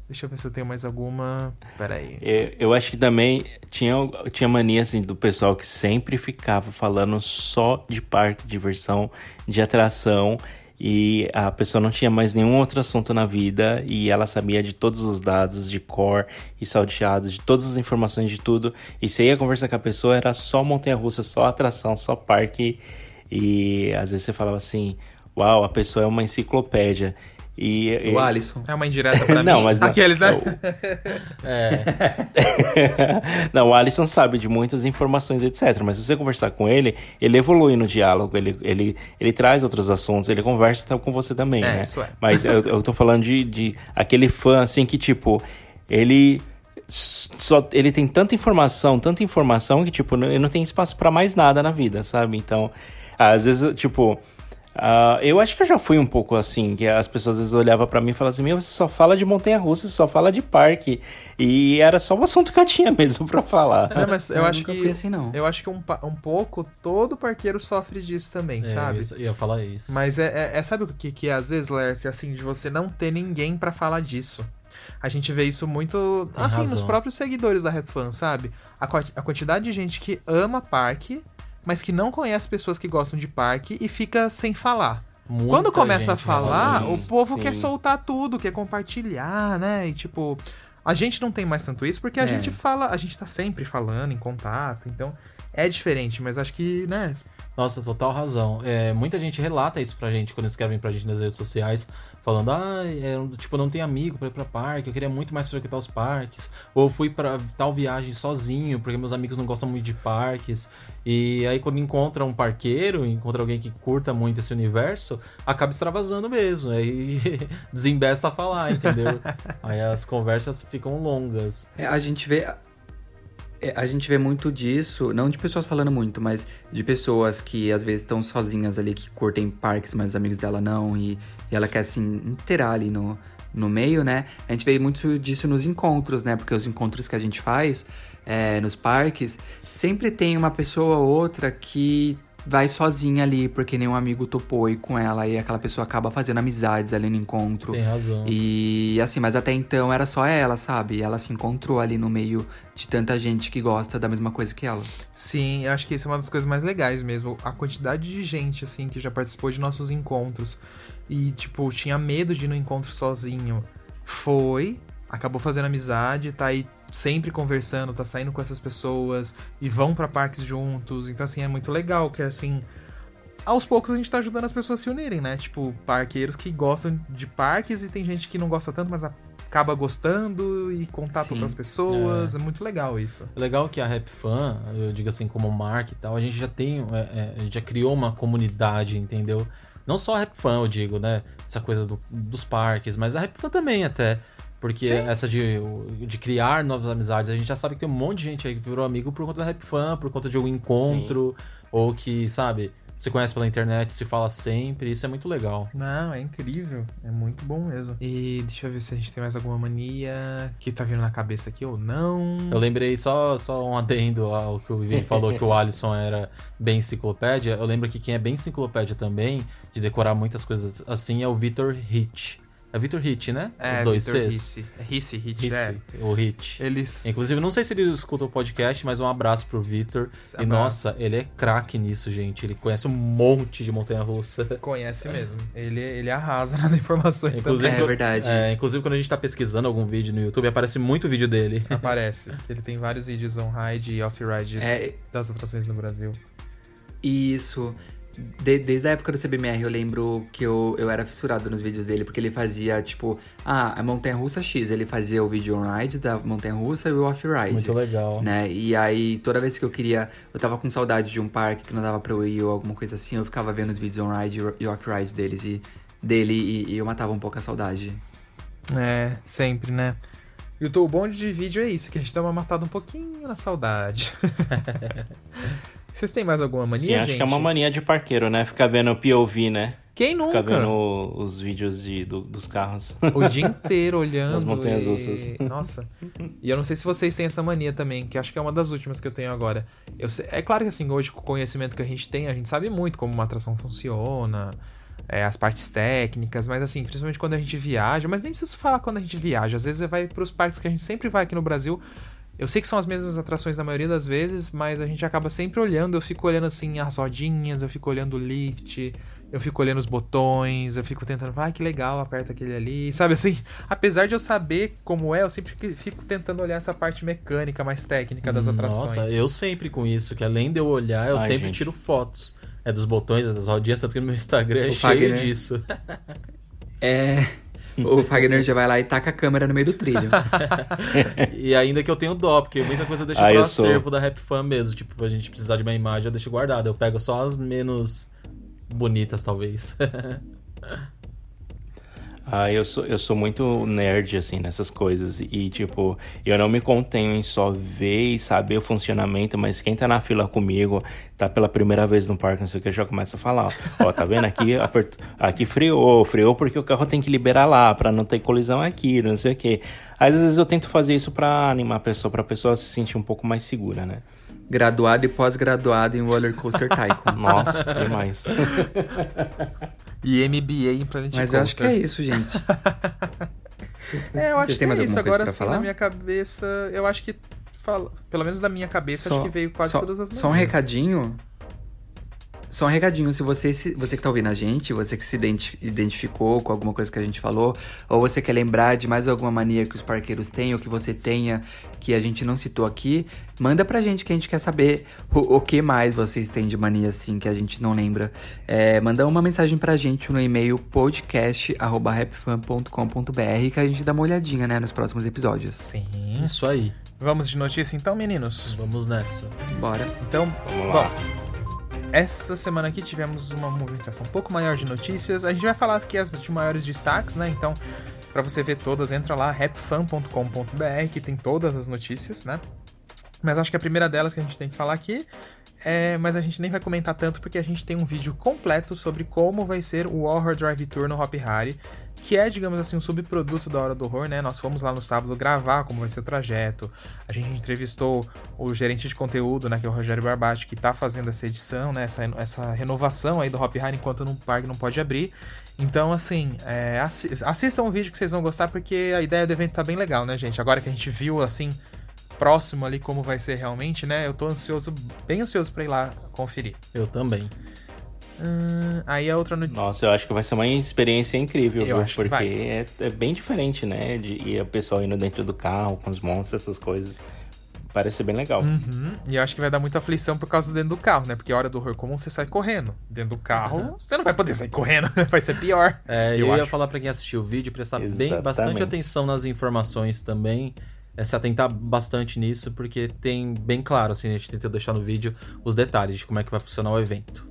Deixa eu ver se eu tenho mais alguma. Pera aí. Eu, eu acho que também tinha, tinha mania assim do pessoal que sempre ficava falando só de parque, de diversão, de atração. E a pessoa não tinha mais nenhum outro assunto na vida e ela sabia de todos os dados, de cor e salteado, de todas as informações de tudo. E você ia conversar com a pessoa, era só montanha-russa, só atração, só parque. E às vezes você falava assim: Uau, a pessoa é uma enciclopédia. E, o Alisson. É uma indireta pra não, mim. Mas Aqueles, né? É. não, o Alisson sabe de muitas informações, etc. Mas se você conversar com ele, ele evolui no diálogo, ele, ele, ele traz outros assuntos, ele conversa com você também, É, né? isso é. Mas eu, eu tô falando de, de aquele fã, assim, que tipo, ele só ele tem tanta informação, tanta informação que tipo, ele não tem espaço pra mais nada na vida, sabe? Então, às vezes, tipo, ah, eu acho que eu já fui um pouco assim, que as pessoas às vezes olhavam pra mim e falavam assim, meu, você só fala de montanha-russa, você só fala de parque. E era só o assunto que eu tinha mesmo pra falar. Não, mas eu, Eu acho nunca que. fui assim, não. Eu acho que um, um pouco todo parqueiro sofre disso também, É, sabe? eu ia falar isso. Mas é, é- é- sabe o que, que é, às vezes, Lerce, assim, de você não ter ninguém pra falar disso. A gente vê isso muito, Tem assim, nos razão. próprios seguidores da Rap Fan, sabe? A, a quantidade de gente que ama parque, mas que não conhece pessoas que gostam de parque e fica sem falar. Muita Quando começa a falar, o povo sim. quer soltar tudo, quer compartilhar, né? E tipo, a gente não tem mais tanto isso porque a É. gente fala, a gente tá sempre falando em contato, então é diferente, mas acho que, né? Nossa, total razão. É, muita gente relata isso pra gente quando escrevem pra gente nas redes sociais, falando, ah, é, tipo, não tem amigo pra ir pra parque, eu queria muito mais frequentar os parques. Ou fui pra tal viagem sozinho, porque meus amigos não gostam muito de parques. E aí quando encontra um parqueiro, encontra alguém que curta muito esse universo, acaba extravasando mesmo. Aí desembesta a falar, entendeu? aí as conversas ficam longas. É, a gente vê. É, A gente vê muito disso, não de pessoas falando muito, mas de pessoas que às vezes estão sozinhas ali, que curtem parques, mas os amigos dela não, e, e ela quer se inteirar ali no, no meio, né? A gente vê muito disso nos encontros, né? Porque os encontros que a gente faz é, nos parques, sempre tem uma pessoa ou outra que vai sozinha ali, porque nenhum amigo topou ir com ela, e aquela pessoa acaba fazendo amizades ali no encontro. Tem razão. E assim, mas até então era só ela, sabe? Ela se encontrou ali no meio de tanta gente que gosta da mesma coisa que ela. Sim, eu acho que isso é uma das coisas mais legais mesmo. A quantidade de gente, assim, que já participou de nossos encontros e, tipo, tinha medo de ir no encontro sozinho. Foi, acabou fazendo amizade, tá aí sempre conversando, tá saindo com essas pessoas e vão pra parques juntos. Então, assim, é muito legal que, assim. Aos poucos a gente tá ajudando as pessoas a se unirem, né? Tipo, parqueiros que gostam de parques e tem gente que não gosta tanto, mas acaba gostando e contata Sim. outras pessoas. É. muito legal isso. É legal que a Rap Fan, eu digo assim, como marca e tal, a gente já tem, é, é, a gente já criou uma comunidade, entendeu? Não só a Rap Fan, eu digo, né? Essa coisa do- dos parques, mas a Rap Fan também até. Porque essa de, de criar novas amizades, a gente já sabe que tem um monte de gente aí que virou amigo por conta da Rap Fan, por conta de um encontro, ou que, sabe, se conhece pela internet, se fala sempre, isso é muito legal. Não, é incrível. É muito bom mesmo. E deixa eu ver se a gente tem mais alguma mania que tá vindo na cabeça aqui ou não. Eu lembrei só, só um adendo ao que o Vivi falou que o Alisson era bem enciclopédia. Eu lembro que quem é bem enciclopédia também, de decorar muitas coisas assim, é o Vitor Hitch. É Vitor Hitch, né? É, Dois Vitor Cs. Ricci. É Hitch, é. o Hitch. Eles... Inclusive, não sei se ele escuta o podcast, mas um abraço pro Vitor. E nossa, ele é craque nisso, gente. Ele conhece um monte de montanha-russa. Conhece mesmo. Ele, ele arrasa nas informações Inclusive, É também. verdade. É, inclusive, quando a gente tá pesquisando algum vídeo no YouTube, aparece muito vídeo dele. Aparece. Ele tem vários vídeos on-ride e off-ride É, das atrações no Brasil. Isso. De- desde a época do CBMR eu lembro que eu, eu era fissurado nos vídeos dele, porque ele fazia, tipo, ah, a Montanha Russa X, ele fazia o vídeo on-ride da Montanha Russa e o off-ride. Muito legal. Né? E aí, toda vez que eu queria, eu tava com saudade de um parque que não dava pra eu ir ou alguma coisa assim, eu ficava vendo os vídeos on-ride e off-ride deles e dele e, e eu matava um pouco a saudade. É, sempre, né? E o bom de vídeo é isso, que a gente dá uma matada um pouquinho na saudade. Vocês têm mais alguma mania, Sim, acho gente? que é uma mania de parqueiro, né? Ficar vendo POV, né? Quem nunca? Ficar vendo os vídeos de, do- dos carros. O dia inteiro olhando. Nas montanhas e... russas. Nossa. E eu não sei se vocês têm essa mania também, que acho que é uma das últimas que eu tenho agora. Eu sei- É claro que assim, hoje com o conhecimento que a gente tem, a gente sabe muito como uma atração funciona. é, as partes técnicas, mas assim, principalmente quando a gente viaja, mas nem preciso falar quando a gente viaja, às vezes vai para os parques que a gente sempre vai aqui no Brasil. Eu sei que são as mesmas atrações na maioria das vezes, mas a gente acaba sempre olhando, eu fico olhando assim as rodinhas, eu fico olhando o lift, eu fico olhando os botões, eu fico tentando, ah, que legal, aperta aquele ali, sabe assim? Apesar de eu saber como é, eu sempre fico tentando olhar essa parte mecânica, mais técnica das atrações. Nossa, eu sempre com isso, que além de eu olhar, eu Ai, sempre gente. tiro fotos. É dos botões, das rodinhas, tanto que no meu Instagram é O cheio Fagner. disso. É. O Fagner já vai lá e taca a câmera no meio do trilho. e ainda que eu tenho dó, porque muita coisa eu deixo Ah, pro eu sou. acervo da Rap Fan mesmo. Tipo, pra gente precisar de uma imagem, eu deixo guardada. Eu pego só as menos bonitas, talvez. Ah, eu sou, eu sou muito nerd, assim, nessas coisas. E, tipo, eu não me contenho em só ver e saber o funcionamento, mas quem tá na fila comigo, tá pela primeira vez no parque, não sei o que, já começa a falar. Ó, tá vendo? Aqui, apert... aqui freou, freou porque o carro tem que liberar lá, pra não ter colisão aqui, não sei o que. Às vezes eu tento fazer isso pra animar a pessoa, pra pessoa se sentir um pouco mais segura, né? Graduado e pós-graduado em Roller Coaster Tycoon. Nossa, demais. E MBA em Planet Mas eu acho que é isso, gente. É, eu acho Vocês que é isso. Agora sim, falar? na minha cabeça, eu acho que. Pelo menos da minha cabeça, acho que veio quase só, todas as Só um recadinho. Só um recadinho, se você, se, você que tá ouvindo a gente, você que se identi- identificou com alguma coisa que a gente falou, ou você quer lembrar de mais alguma mania que os parqueiros têm, ou que você tenha, que a gente não citou aqui, manda pra gente que a gente quer saber o, o que mais vocês têm de mania assim, que a gente não lembra. É, manda uma mensagem pra gente no e-mail podcast.rapfan.com.br que a gente dá uma olhadinha, né, nos próximos episódios. Sim. Isso aí. Vamos de notícia então, meninos? Vamos nessa. Bora. Então, Vamos lá. bom. Essa semana aqui tivemos uma movimentação um pouco maior de notícias. A gente vai falar aqui as de maiores destaques, né? Então, pra você ver todas, entra lá rapfan.com.br que tem todas as notícias, né? Mas acho que a primeira delas que a gente tem que falar aqui é, mas a gente nem vai comentar tanto porque a gente tem um vídeo completo sobre como vai ser o Horror Drive Tour no Hop Hari, que é, digamos assim, um subproduto da Hora do Horror, né? Nós fomos lá no sábado gravar como vai ser o trajeto. A gente entrevistou o gerente de conteúdo, né, que é o Rogério Barbati, que tá fazendo essa edição, né, essa, essa renovação aí do Hop Hari enquanto no parque não pode abrir. Então, assim, é, assi- assistam o vídeo que vocês vão gostar porque a ideia do evento tá bem legal, né, gente? Agora que a gente viu, assim, próximo ali como vai ser realmente, né? Eu tô ansioso, bem ansioso pra ir lá conferir. Eu também. Hum, aí a outra no... Nossa, eu acho que vai ser uma experiência incrível, Eu viu? acho que Porque vai. é, é bem diferente, né? De ir o pessoal indo dentro do carro com os monstros, essas coisas. Parece ser bem legal. Uhum, E eu acho que vai dar muita aflição por causa do dentro do carro, né? Porque a hora do horror comum você sai correndo. Dentro do carro, você não vai poder sair correndo. vai ser pior. É, eu, Eu ia falar pra quem assistiu o vídeo prestar bem, bastante atenção nas informações também. É, se atentar bastante nisso, porque tem bem claro, assim, a gente tentou deixar no vídeo os detalhes de como é que vai funcionar o evento.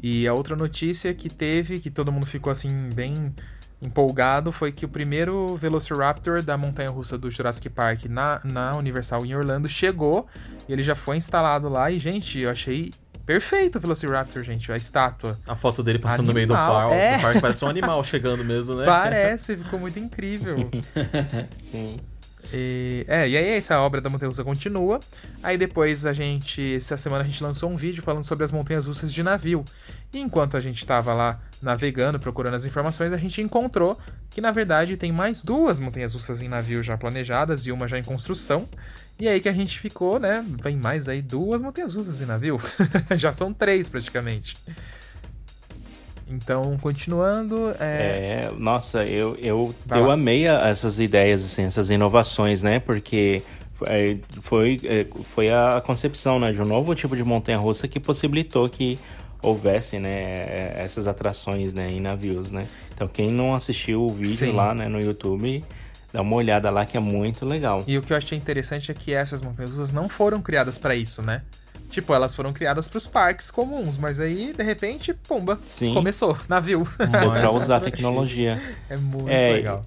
E a outra notícia que teve, que todo mundo ficou assim, bem empolgado, foi que o primeiro Velociraptor da montanha russa do Jurassic Park na, na Universal em Orlando chegou. E ele já foi instalado lá. E, gente, eu achei perfeito o Velociraptor, gente, a estátua. A foto dele passando no meio do Animal, parque, é. do parque parece um animal chegando mesmo, né? Parece, ficou muito incrível. Sim. E, é, e aí essa obra da montanha russa continua. Aí depois a gente, essa semana a gente lançou um vídeo falando sobre as montanhas russas de navio. E enquanto a gente estava lá navegando, procurando as informações, a gente encontrou que na verdade tem mais duas montanhas russas em navio já planejadas e uma já em construção. E aí que a gente ficou, né? Vem mais aí duas montanhas russas em navio. já são três praticamente. Então, continuando, é, É, nossa, eu, eu, Vai eu lá. amei essas ideias, assim, essas inovações, né? Porque é, foi, é, foi a concepção né, de um novo tipo de montanha-russa que possibilitou que houvesse né, é, essas atrações né, em navios, né? Então, quem não assistiu o vídeo Sim. lá né, no YouTube, dá uma olhada lá que é muito legal. E o que eu achei interessante é que essas montanhas russas não foram criadas pra isso, né? Tipo, elas foram criadas pros parques comuns, mas aí, de repente, pumba, Sim. começou, navio. Deu pra um usar a tecnologia. é muito É, legal.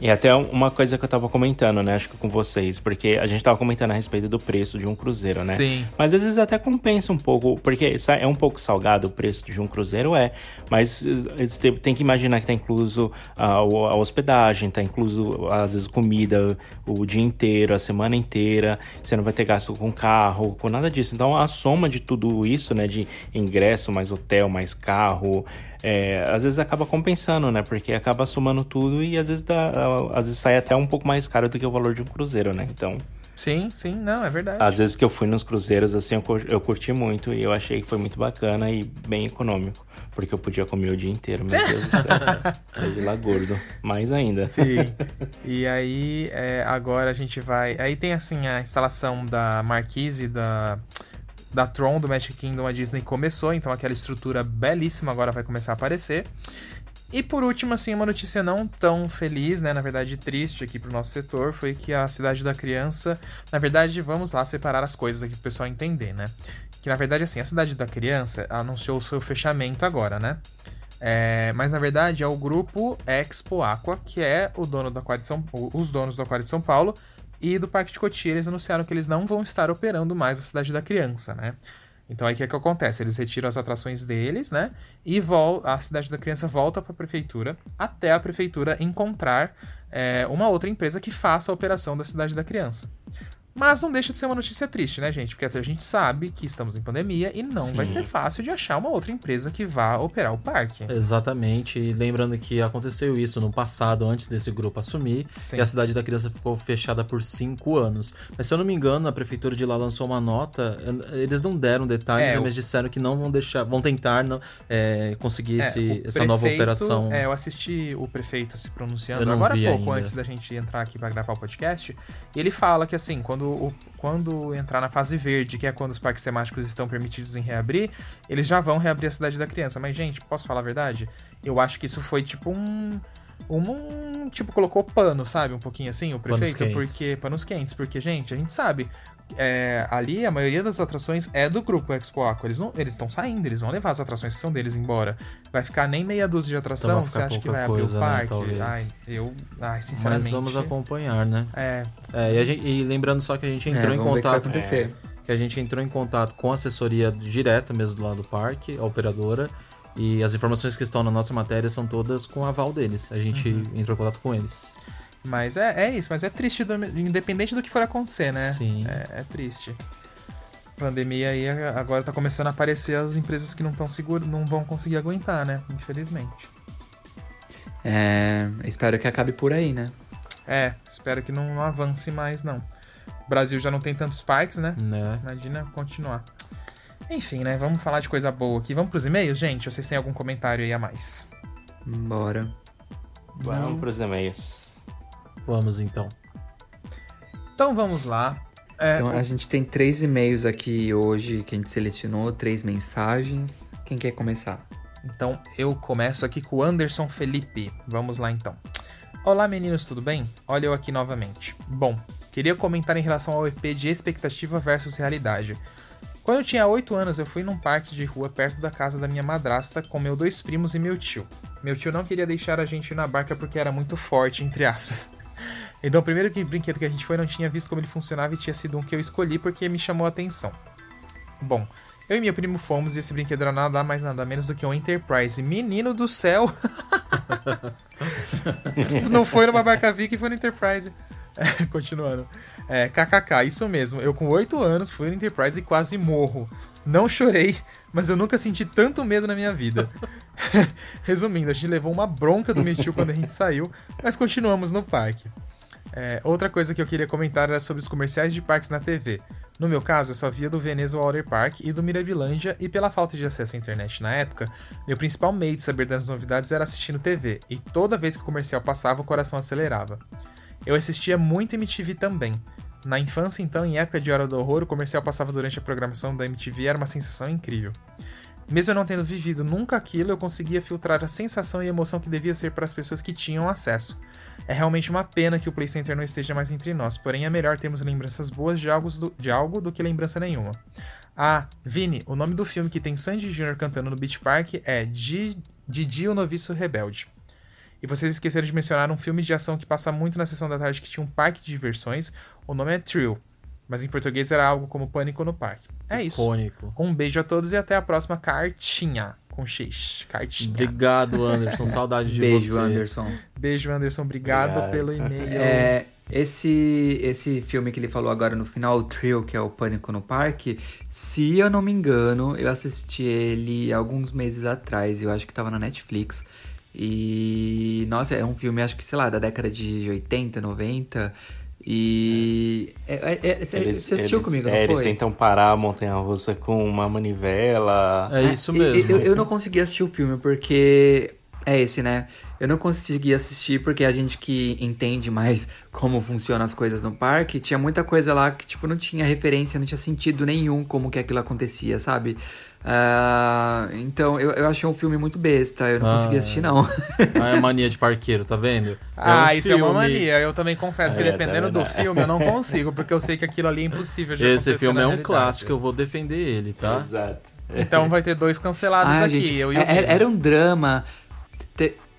E até uma coisa que eu tava comentando, né? Acho que com vocês, porque a gente tava comentando a respeito do preço de um cruzeiro, né? Sim. Mas às vezes até compensa um pouco, porque é um pouco salgado o preço de um cruzeiro, é. Mas eh, tem que imaginar que tá incluso a, a hospedagem, tá incluso, às vezes, comida o dia inteiro, a semana inteira. Você não vai ter gasto com carro, com nada disso. Então a soma de tudo isso, né? De ingresso, mais hotel, mais carro é, às vezes acaba compensando, né? Porque acaba somando tudo e às vezes, dá, às vezes sai até um pouco mais caro do que o valor de um cruzeiro, né? Então. Sim, sim, não, é verdade. Às vezes que eu fui nos cruzeiros, assim, eu, eu curti muito e eu achei que foi muito bacana e bem econômico. Porque eu podia comer o dia inteiro, meu Deus do céu. Saí lá gordo. Mais ainda. Sim. E aí, é, agora a gente vai. Aí tem assim a instalação da marquise da da Tron do Magic Kingdom a Disney começou, então aquela estrutura belíssima agora vai começar a aparecer. E por último, assim, uma notícia não tão feliz, né? Na verdade, triste aqui pro nosso setor, foi que a Cidade da Criança. Na verdade, vamos lá separar as coisas aqui pro pessoal entender, né? Que na verdade, assim, a Cidade da Criança anunciou o seu fechamento agora, né? É, mas na verdade é o grupo Expo Aqua, que é o dono do Aquário São, os donos do Aquário de São Paulo, e do Parque de Cotia, eles anunciaram que eles não vão estar operando mais a Cidade da Criança, né? Então aí o que, é que acontece? Eles retiram as atrações deles, né? E a Cidade da Criança volta para a prefeitura até a prefeitura encontrar é, uma outra empresa que faça a operação da Cidade da Criança. Mas não deixa de ser uma notícia triste, né, gente? Porque a gente sabe que estamos em pandemia e não Sim. vai ser fácil de achar uma outra empresa que vá operar o parque. Exatamente. E lembrando que aconteceu isso no passado, antes desse grupo assumir, Sim. e a cidade da criança ficou fechada por cinco anos. Mas se eu não me engano, a prefeitura de lá lançou uma nota. Eles não deram detalhes, é, mas disseram que não vão deixar, vão tentar não, é, conseguir é, esse, essa nova operação. É, eu assisti o prefeito se pronunciando agora há pouco, ainda. antes da gente entrar aqui para gravar o podcast. E ele fala que assim, quando, o, quando entrar na fase verde, que é quando os parques temáticos estão permitidos em reabrir, eles já vão reabrir a cidade da criança. Mas, gente, posso falar a verdade? Eu acho que isso foi tipo um um, tipo, colocou pano, sabe? Um pouquinho assim, o prefeito, panos porque. Panos quentes, porque, gente, a gente sabe. É, ali a maioria das atrações é do grupo Expo Aqua. Eles não, eles estão saindo, eles vão levar as atrações que são deles embora. Vai ficar nem meia dúzia de atração. Então você acha que vai coisa, abrir o né, parque? Né, ai, eu, ai, sinceramente. Mas vamos acompanhar, né? É. é e, gente, e, lembrando só que a gente é, entrou é, em contato. Que, que a gente entrou em contato com a assessoria direta mesmo do lado do parque, a operadora. E as informações que estão na nossa matéria são todas com aval deles. A gente uhum. entrou em contato com eles. Mas é, é isso, mas é triste, do, independente do que for acontecer, né? Sim. É, é triste. Pandemia aí agora tá começando a aparecer as empresas que não estão seguras, não vão conseguir aguentar, né? Infelizmente. É, espero que acabe por aí, né? É, espero que não, não avance mais, não. O Brasil já não tem tantos parques, né? né? Imagina continuar. Enfim, né? Vamos falar de coisa boa aqui. Vamos pros e-mails, gente? Vocês têm algum comentário aí a mais? Bora. Vamos pros e-mails. Vamos então. Então vamos lá. É, então a gente tem três e-mails aqui hoje que a gente selecionou, três mensagens. Quem quer começar? Então eu começo aqui com o Anderson Felipe. Vamos lá então. Olá meninos, tudo bem? Olha eu aqui novamente. Bom, queria comentar em relação ao EP de expectativa versus realidade. Quando eu tinha 8 anos, eu fui num parque de rua perto da casa da minha madrasta com meus dois primos e meu tio. Meu tio não queria deixar a gente ir na barca porque era muito forte, entre aspas. Então, o primeiro brinquedo que a gente foi não tinha visto como ele funcionava e tinha sido um que eu escolhi porque me chamou a atenção. Bom, eu e meu primo fomos e esse brinquedo era nada mais nada menos do que um Enterprise. Menino do céu! não foi numa barca Viking, foi no Enterprise. Continuando. É, KKK, isso mesmo. Eu com 8 anos fui no Enterprise e quase morro. Não chorei, mas eu nunca senti tanto medo na minha vida. Resumindo, a gente levou uma bronca do Michu quando a gente saiu, mas continuamos no parque. É, outra coisa que eu queria comentar era sobre os comerciais de parques na TV. No meu caso, eu só via do Veneza Water Park e do Mirabilândia, e pela falta de acesso à internet na época, meu principal meio de saber das novidades era assistindo TV, e toda vez que o comercial passava, o coração acelerava. Eu assistia muito MTV também. Na infância, então, em época de Hora do Horror, o comercial passava durante a programação da MTV era uma sensação incrível. Mesmo eu não tendo vivido nunca aquilo, eu conseguia filtrar a sensação e emoção que devia ser para as pessoas que tinham acesso. É realmente uma pena que o Play Center não esteja mais entre nós, porém é melhor termos lembranças boas de algo do, de algo do que lembrança nenhuma. Ah, Vini, o nome do filme que tem Sandy Jr. cantando no Beach Park é Didi o Noviço Rebelde. E vocês esqueceram de mencionar um filme de ação que passa muito na sessão da tarde que tinha um parque de diversões. O nome é Thrill. Mas em português era algo como Pânico no Parque. É isso. Icônico. Um beijo a todos e até a próxima cartinha. Com X. Cartinha. Obrigado, Anderson. Saudade de Beijo, você. Anderson. Beijo, Anderson. Obrigado, Obrigado. pelo e-mail. É, esse, esse filme que ele falou agora no final, o Thrill, que é o Pânico no Parque, se eu não me engano, eu assisti ele alguns meses atrás, eu acho que tava na Netflix. E, nossa, é um filme, acho que, sei lá, da década de 80, 90. E. é- é- é- você Eles, você assistiu eles- comigo, é, não eles foi? tentam parar a montanha russa com uma manivela. É isso E- mesmo. Eu, eu não consegui assistir o filme porque. É esse, né? Eu não consegui assistir porque a gente que entende mais como funcionam as coisas no parque, tinha muita coisa lá que, tipo, não tinha referência, não tinha sentido nenhum como que aquilo acontecia, sabe? Ah, então, eu, eu achei um filme muito besta, eu não Ah. consegui assistir, não. Ah, é mania de parqueiro, tá vendo? Ah, um isso é uma filme- mania. Eu também confesso que É, tá dependendo do vendo? filme eu não consigo, porque eu sei que aquilo ali é impossível de Esse filme na é um realidade. clássico, eu vou defender ele, tá? Exato. Então vai ter dois cancelados Ah, aqui. gente, eu e o é- era, um drama.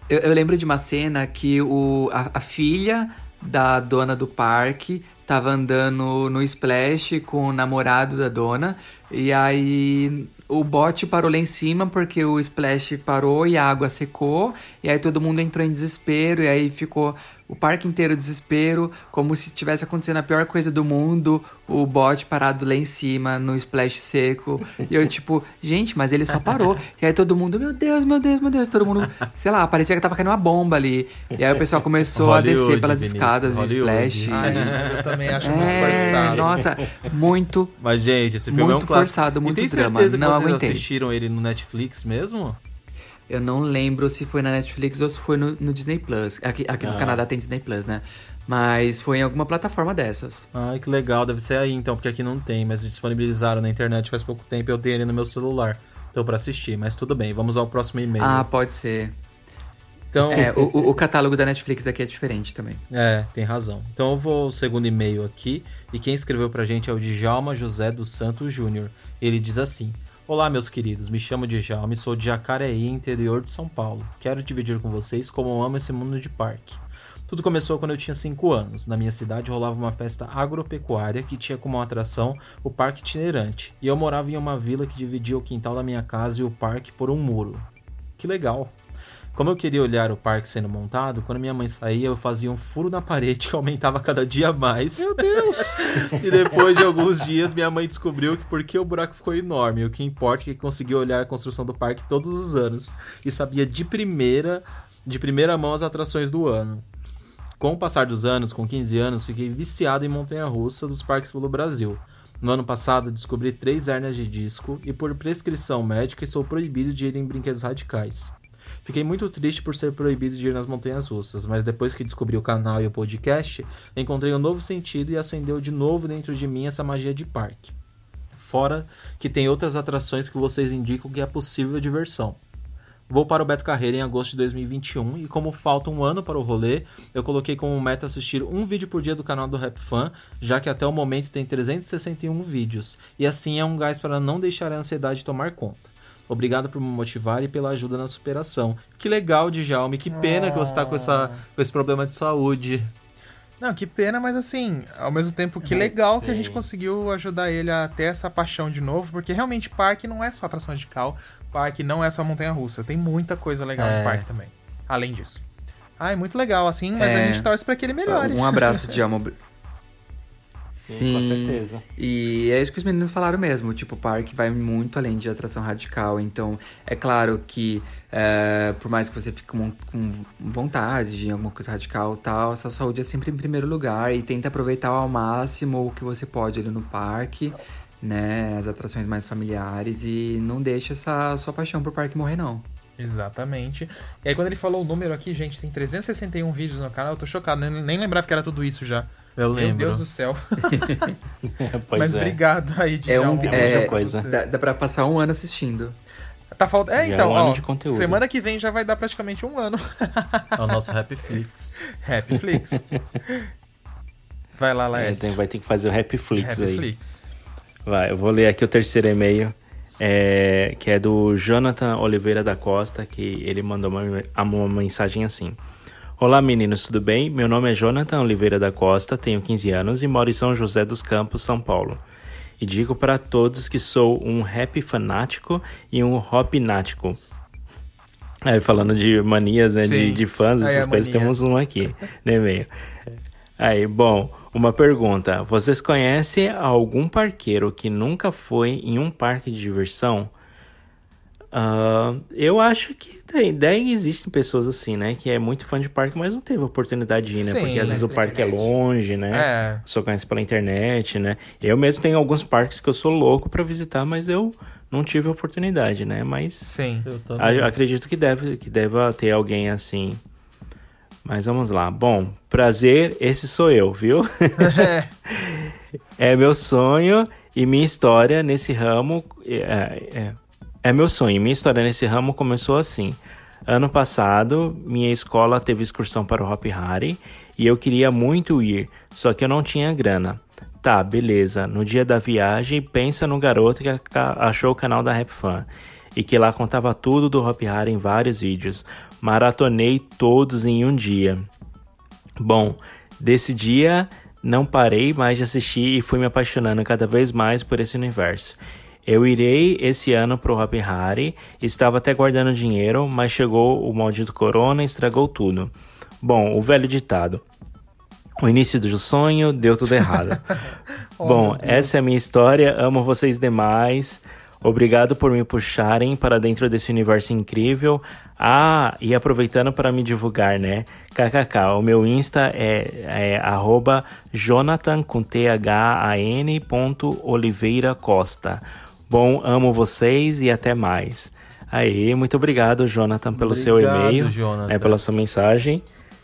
Eu, eu lembro de uma cena que o, a, a filha da dona do parque tava andando no splash com o namorado da dona. E aí o bote parou lá em cima porque o splash parou e a água secou. E aí todo mundo entrou em desespero. E aí ficou o parque inteiro desespero, como se tivesse acontecendo a pior coisa do mundo. O bote parado lá em cima no splash seco. E eu, tipo, gente, mas ele só parou. E aí todo mundo, meu Deus, meu Deus, meu Deus. Todo mundo, sei lá, parecia que tava caindo uma bomba ali. E aí o pessoal começou a descer Hollywood, pelas Vinícius, escadas do Hollywood. splash. Ai, mas eu também acho muito É, forçado. nossa, muito. Mas, gente, esse filme é um Muito clássico. forçado, muito e tem drama. certeza que Não vocês aguentei. assistiram ele no Netflix mesmo? Eu não lembro se foi na Netflix ou se foi no, no Disney Plus. Aqui, aqui no Ah. Canadá tem Disney Plus, né? Mas foi em alguma plataforma dessas. Ai, que legal. Deve ser aí, então, porque aqui não tem. Mas disponibilizaram na internet faz pouco tempo e eu tenho ele no meu celular. Então, pra assistir. Mas tudo bem, vamos ao próximo e-mail. Ah, pode ser. então, É, o, o- o catálogo da Netflix aqui é diferente também. É, tem razão. Então eu vou ao segundo e-mail aqui. E quem escreveu pra gente é o Djalma José dos Santos Júnior. Ele diz assim: Olá, meus queridos. Me chamo Djalma e sou de Jacareí, interior de São Paulo. Quero dividir com vocês como eu amo esse mundo de parque. Tudo começou quando eu tinha 5 anos. Na minha cidade rolava uma festa agropecuária que tinha como atração o parque itinerante. E eu morava em uma vila que dividia o quintal da minha casa e o parque por um muro. Que legal! Como eu queria olhar o parque sendo montado, quando minha mãe saía, eu fazia um furo na parede que aumentava cada dia mais. Meu Deus! e depois de alguns dias, minha mãe descobriu que porque o buraco ficou enorme, o que importa é que conseguiu olhar a construção do parque todos os anos e sabia de primeira, de primeira mão as atrações do ano. Com o passar dos anos, com 15 anos, fiquei viciado em montanha-russa dos parques pelo Brasil. No ano passado, descobri três hérnias de disco e, por prescrição médica, estou proibido de ir em brinquedos radicais. Fiquei muito triste por ser proibido de ir nas montanhas russas, mas depois que descobri o canal e o podcast, encontrei um novo sentido e acendeu de novo dentro de mim essa magia de parque. Fora que tem outras atrações que vocês indicam que é possível diversão. Vou para o Beto Carreira em agosto de 2021 e como falta um ano para o rolê, eu coloquei como meta assistir um vídeo por dia do canal do Rap Fan, já que até o momento tem 361 vídeos, e assim é um gás para não deixar a ansiedade tomar conta. Obrigado por me motivar e pela ajuda na superação. Que legal, Djalme, que pena que você está com, essa, com esse problema de saúde. Não, que pena, mas assim, ao mesmo tempo que legal que a sim. gente conseguiu ajudar ele a ter essa paixão de novo, porque realmente parque não é só atração radical, parque não é só montanha russa, tem muita coisa legal É. no parque também. Além disso. Ah, é muito legal assim, mas a É. gente torce pra que ele melhore. Um abraço, Djalma. Sim, com certeza. E é isso que os meninos falaram mesmo. Tipo, o parque vai muito além de atração radical. Então, é claro que, é, por mais que você fique com, com vontade de alguma coisa radical e tal, a sua saúde é sempre em primeiro lugar. E tenta aproveitar ao máximo o que você pode ali no parque, né? As atrações mais familiares. E não deixa essa sua paixão por parque morrer, não. Exatamente. E aí quando ele falou o número aqui, gente, tem 361 vídeos no canal, eu tô chocado, nem, nem lembrava que era tudo isso já. Eu Meu lembro. Deus do céu. Pois mas é. obrigado aí, de É um, muita é, coisa. Dá, dá pra passar um ano assistindo. Tá faltando. É, Já é então, um ano ó, de conteúdo. semana que vem já vai dar praticamente um ano. É o nosso Rapflix. Happy Flix. Vai lá, É, Laércio. tem- vai ter que fazer o Happy Flix Happy aí. Flix. Vai, eu vou ler aqui o terceiro e-mail, é, que é do Jonathan Oliveira da Costa, que ele mandou uma, uma mensagem assim. Olá meninos, tudo bem? Meu nome é Jonathan Oliveira da Costa, tenho 15 anos e moro em São José dos Campos, São Paulo. E digo para todos que sou um rap fanático e um hopnático. Aí falando de manias, né, de, de fãs, Aí, essas coisas, mania. temos um aqui no e-mail. Aí, bom, uma pergunta. Vocês conhecem algum parqueiro que nunca foi em um parque de diversão? Ah, eu acho que tem, daí existem pessoas assim, né? Que é muito fã de parque, mas não teve oportunidade de ir, né? Sim, Porque às vezes né, o parque é longe, né? É. Só conhece pela internet, né? Eu mesmo tenho alguns parques que eu sou louco pra visitar, mas eu não tive oportunidade, né? Mas Sim. A- acredito que deve que deva ter alguém assim. Mas vamos lá. Bom, prazer, esse sou eu, viu? é meu sonho e minha história nesse ramo. É, é, é meu sonho. Minha história nesse ramo começou assim. Ano passado, minha escola teve excursão para o Hop Hari e eu queria muito ir, só que eu não tinha grana. Tá, beleza. No dia da viagem, pensa no garoto que achou o canal da Rap Fan e que lá contava tudo do Hop Hari em vários vídeos. Maratonei todos em um dia. Bom, desse dia não parei mais de assistir e fui me apaixonando cada vez mais por esse universo. Eu irei esse ano pro Hop Hari, estava até guardando dinheiro, mas chegou o maldito corona e estragou tudo. Bom, o velho ditado. O início do sonho deu tudo errado. Bom, essa é a minha história, amo vocês demais. Obrigado por me puxarem para dentro desse universo incrível. Ah, e aproveitando para me divulgar, né? KKK, o meu Insta é, é arroba Jonathan com T-H-A-N ponto Oliveira Costa. Bom, amo vocês e até mais. Aí, muito obrigado, Jonathan, pelo seu Obrigado, e-mail, Jonathan. né, pela sua mensagem.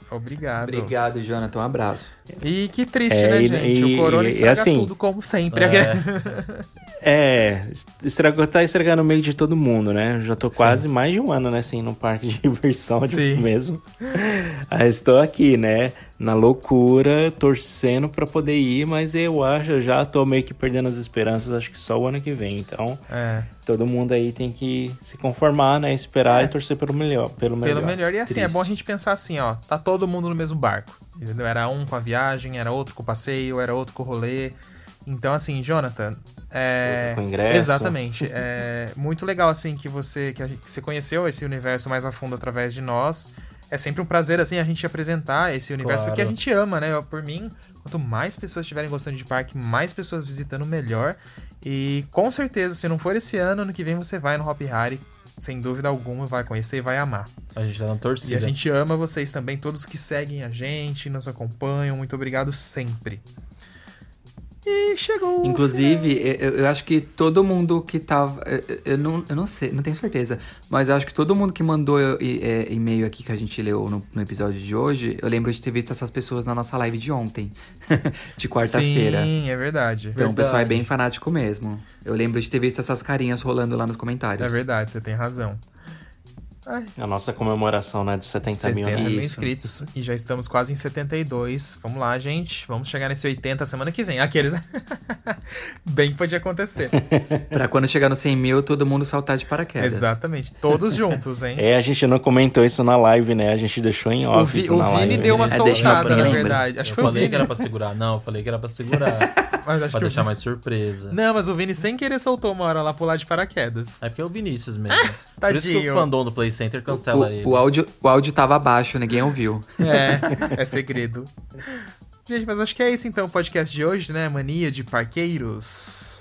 Obrigado. Obrigado, Jonathan. Um abraço. E que triste, É, né, e- gente? e- o corona e- estraga assim- tudo, como sempre. É, estragou, tá estragando o meio de todo mundo, né? Já tô quase mais de um ano, né, assim, no parque de diversão de Sim. mesmo. Aí estou aqui, né, na loucura, torcendo pra poder ir, mas eu acho, eu já tô meio que perdendo as esperanças, acho que só o ano que vem. Então, É. todo mundo aí tem que se conformar, né, esperar e torcer pelo melhor, pelo melhor. Pelo melhor. E assim, é Triste. bom a gente pensar assim, ó. Tá todo mundo no mesmo barco. Entendeu? Era um com a viagem, era outro com o passeio, era outro com o rolê. Então, assim, Jonathan. É... Com ingresso. Exatamente. É muito legal, assim, que você, que, a gente, que você conheceu esse universo mais a fundo através de nós. É sempre um prazer, assim, a gente apresentar esse universo, Claro. porque a gente ama, né? Por mim, quanto mais pessoas estiverem gostando de parque, mais pessoas visitando, melhor. E com certeza, se não for esse ano, ano que vem você vai no Hop Hari, sem dúvida alguma, vai conhecer e vai amar. A gente tá na E torcida. a gente ama vocês também, todos que seguem a gente, nos acompanham. Muito obrigado sempre. E chegou. Inclusive, eu, eu acho que todo mundo que tava. eu- Eu não, eu não sei, não tenho certeza. Mas eu acho que todo mundo que mandou é, e-mail aqui que a gente leu no, no episódio de hoje, eu lembro de ter visto essas pessoas na nossa live de ontem, de quarta-feira. Sim, é verdade. Então o pessoal é Verdade. bem fanático mesmo. Eu lembro de ter visto essas carinhas rolando lá nos comentários. É verdade, você tem razão. Ai, A nossa comemoração, né, de 70, mil, 70 né? mil Isso. inscritos e já estamos quase em 72. Vamos lá, gente. Vamos chegar nesse 80 semana que vem. Aqueles. Bem que podia acontecer. Pra quando chegar no 100 mil, todo mundo saltar de paraquedas. Exatamente. Todos juntos, hein? É, a gente não comentou isso na live, né? A gente deixou em O, off Vi- isso o Vini live. deu uma É, eu soltada, ver, na verdade. Acho eu que foi o falei Vini. que era pra segurar. Não, eu falei que era pra segurar. Mas acho pra que o deixar mais surpresa. Não, mas o Vini sem querer soltou uma hora lá pular de paraquedas. É porque é o Vinícius mesmo. Por isso que o fandom do Play Center O, cancela ele. o, áudio, o áudio tava abaixo, ninguém ouviu. É, é segredo. Gente, mas acho que é isso então o podcast de hoje, né? Mania de parqueiros.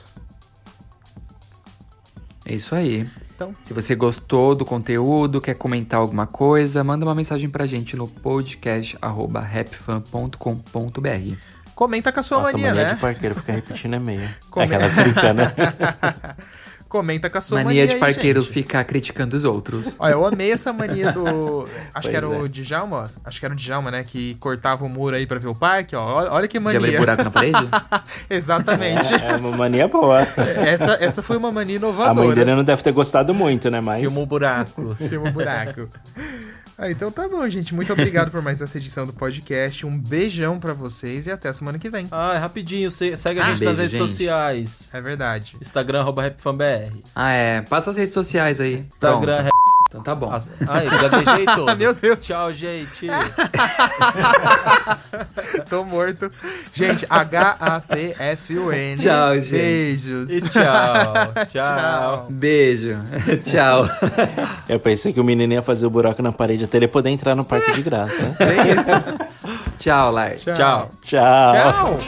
É isso aí. Então. Se você gostou do conteúdo, quer comentar alguma coisa, manda uma mensagem pra gente no podcast.rapfan.com.br. Comenta com a sua Nossa, mania, mania né? de parqueiro fica repetindo é meia. Come- Aquela brincando. Comenta com a sua Mania mania. de aí, parqueiro gente. ficar criticando os outros. Olha, eu amei essa mania do. Acho Pois que era o é. Djalma. Acho que era o Djalma, né? Que cortava o muro aí pra ver o parque, ó. Olha, olha que De abrir mania. buraco na parede? Exatamente. É uma mania boa. essa, essa foi uma mania A mãe inovadora. dele não deve ter gostado muito, né? Mas. Filma o buraco. Filma o buraco. Ah, então tá bom, gente. Muito obrigado por mais essa edição do podcast. Um beijão pra vocês e até a semana que vem. Ah, é rapidinho. se- Segue a Ah, gente beijo, nas redes gente. sociais. É verdade. Instagram, arroba RapFanBR. Ah, é. Passa as redes sociais aí. Instagram, Pronto. Então tá bom. Ah, Ai, já deixei todo. Meu Deus. Tchau, gente. Tô morto. Gente, H-A-T-F-U-N. Tchau, gente. Beijos. E tchau. Tchau. Beijo. Tchau. Eu pensei que o menino ia fazer o buraco na parede até ele poder entrar no parque de graça. É isso. Tchau, Lars. Tchau. Tchau. Tchau.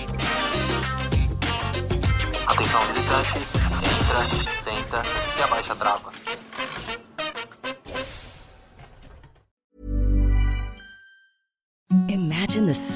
Atenção visitantes, entra, senta e abaixa a trava. Service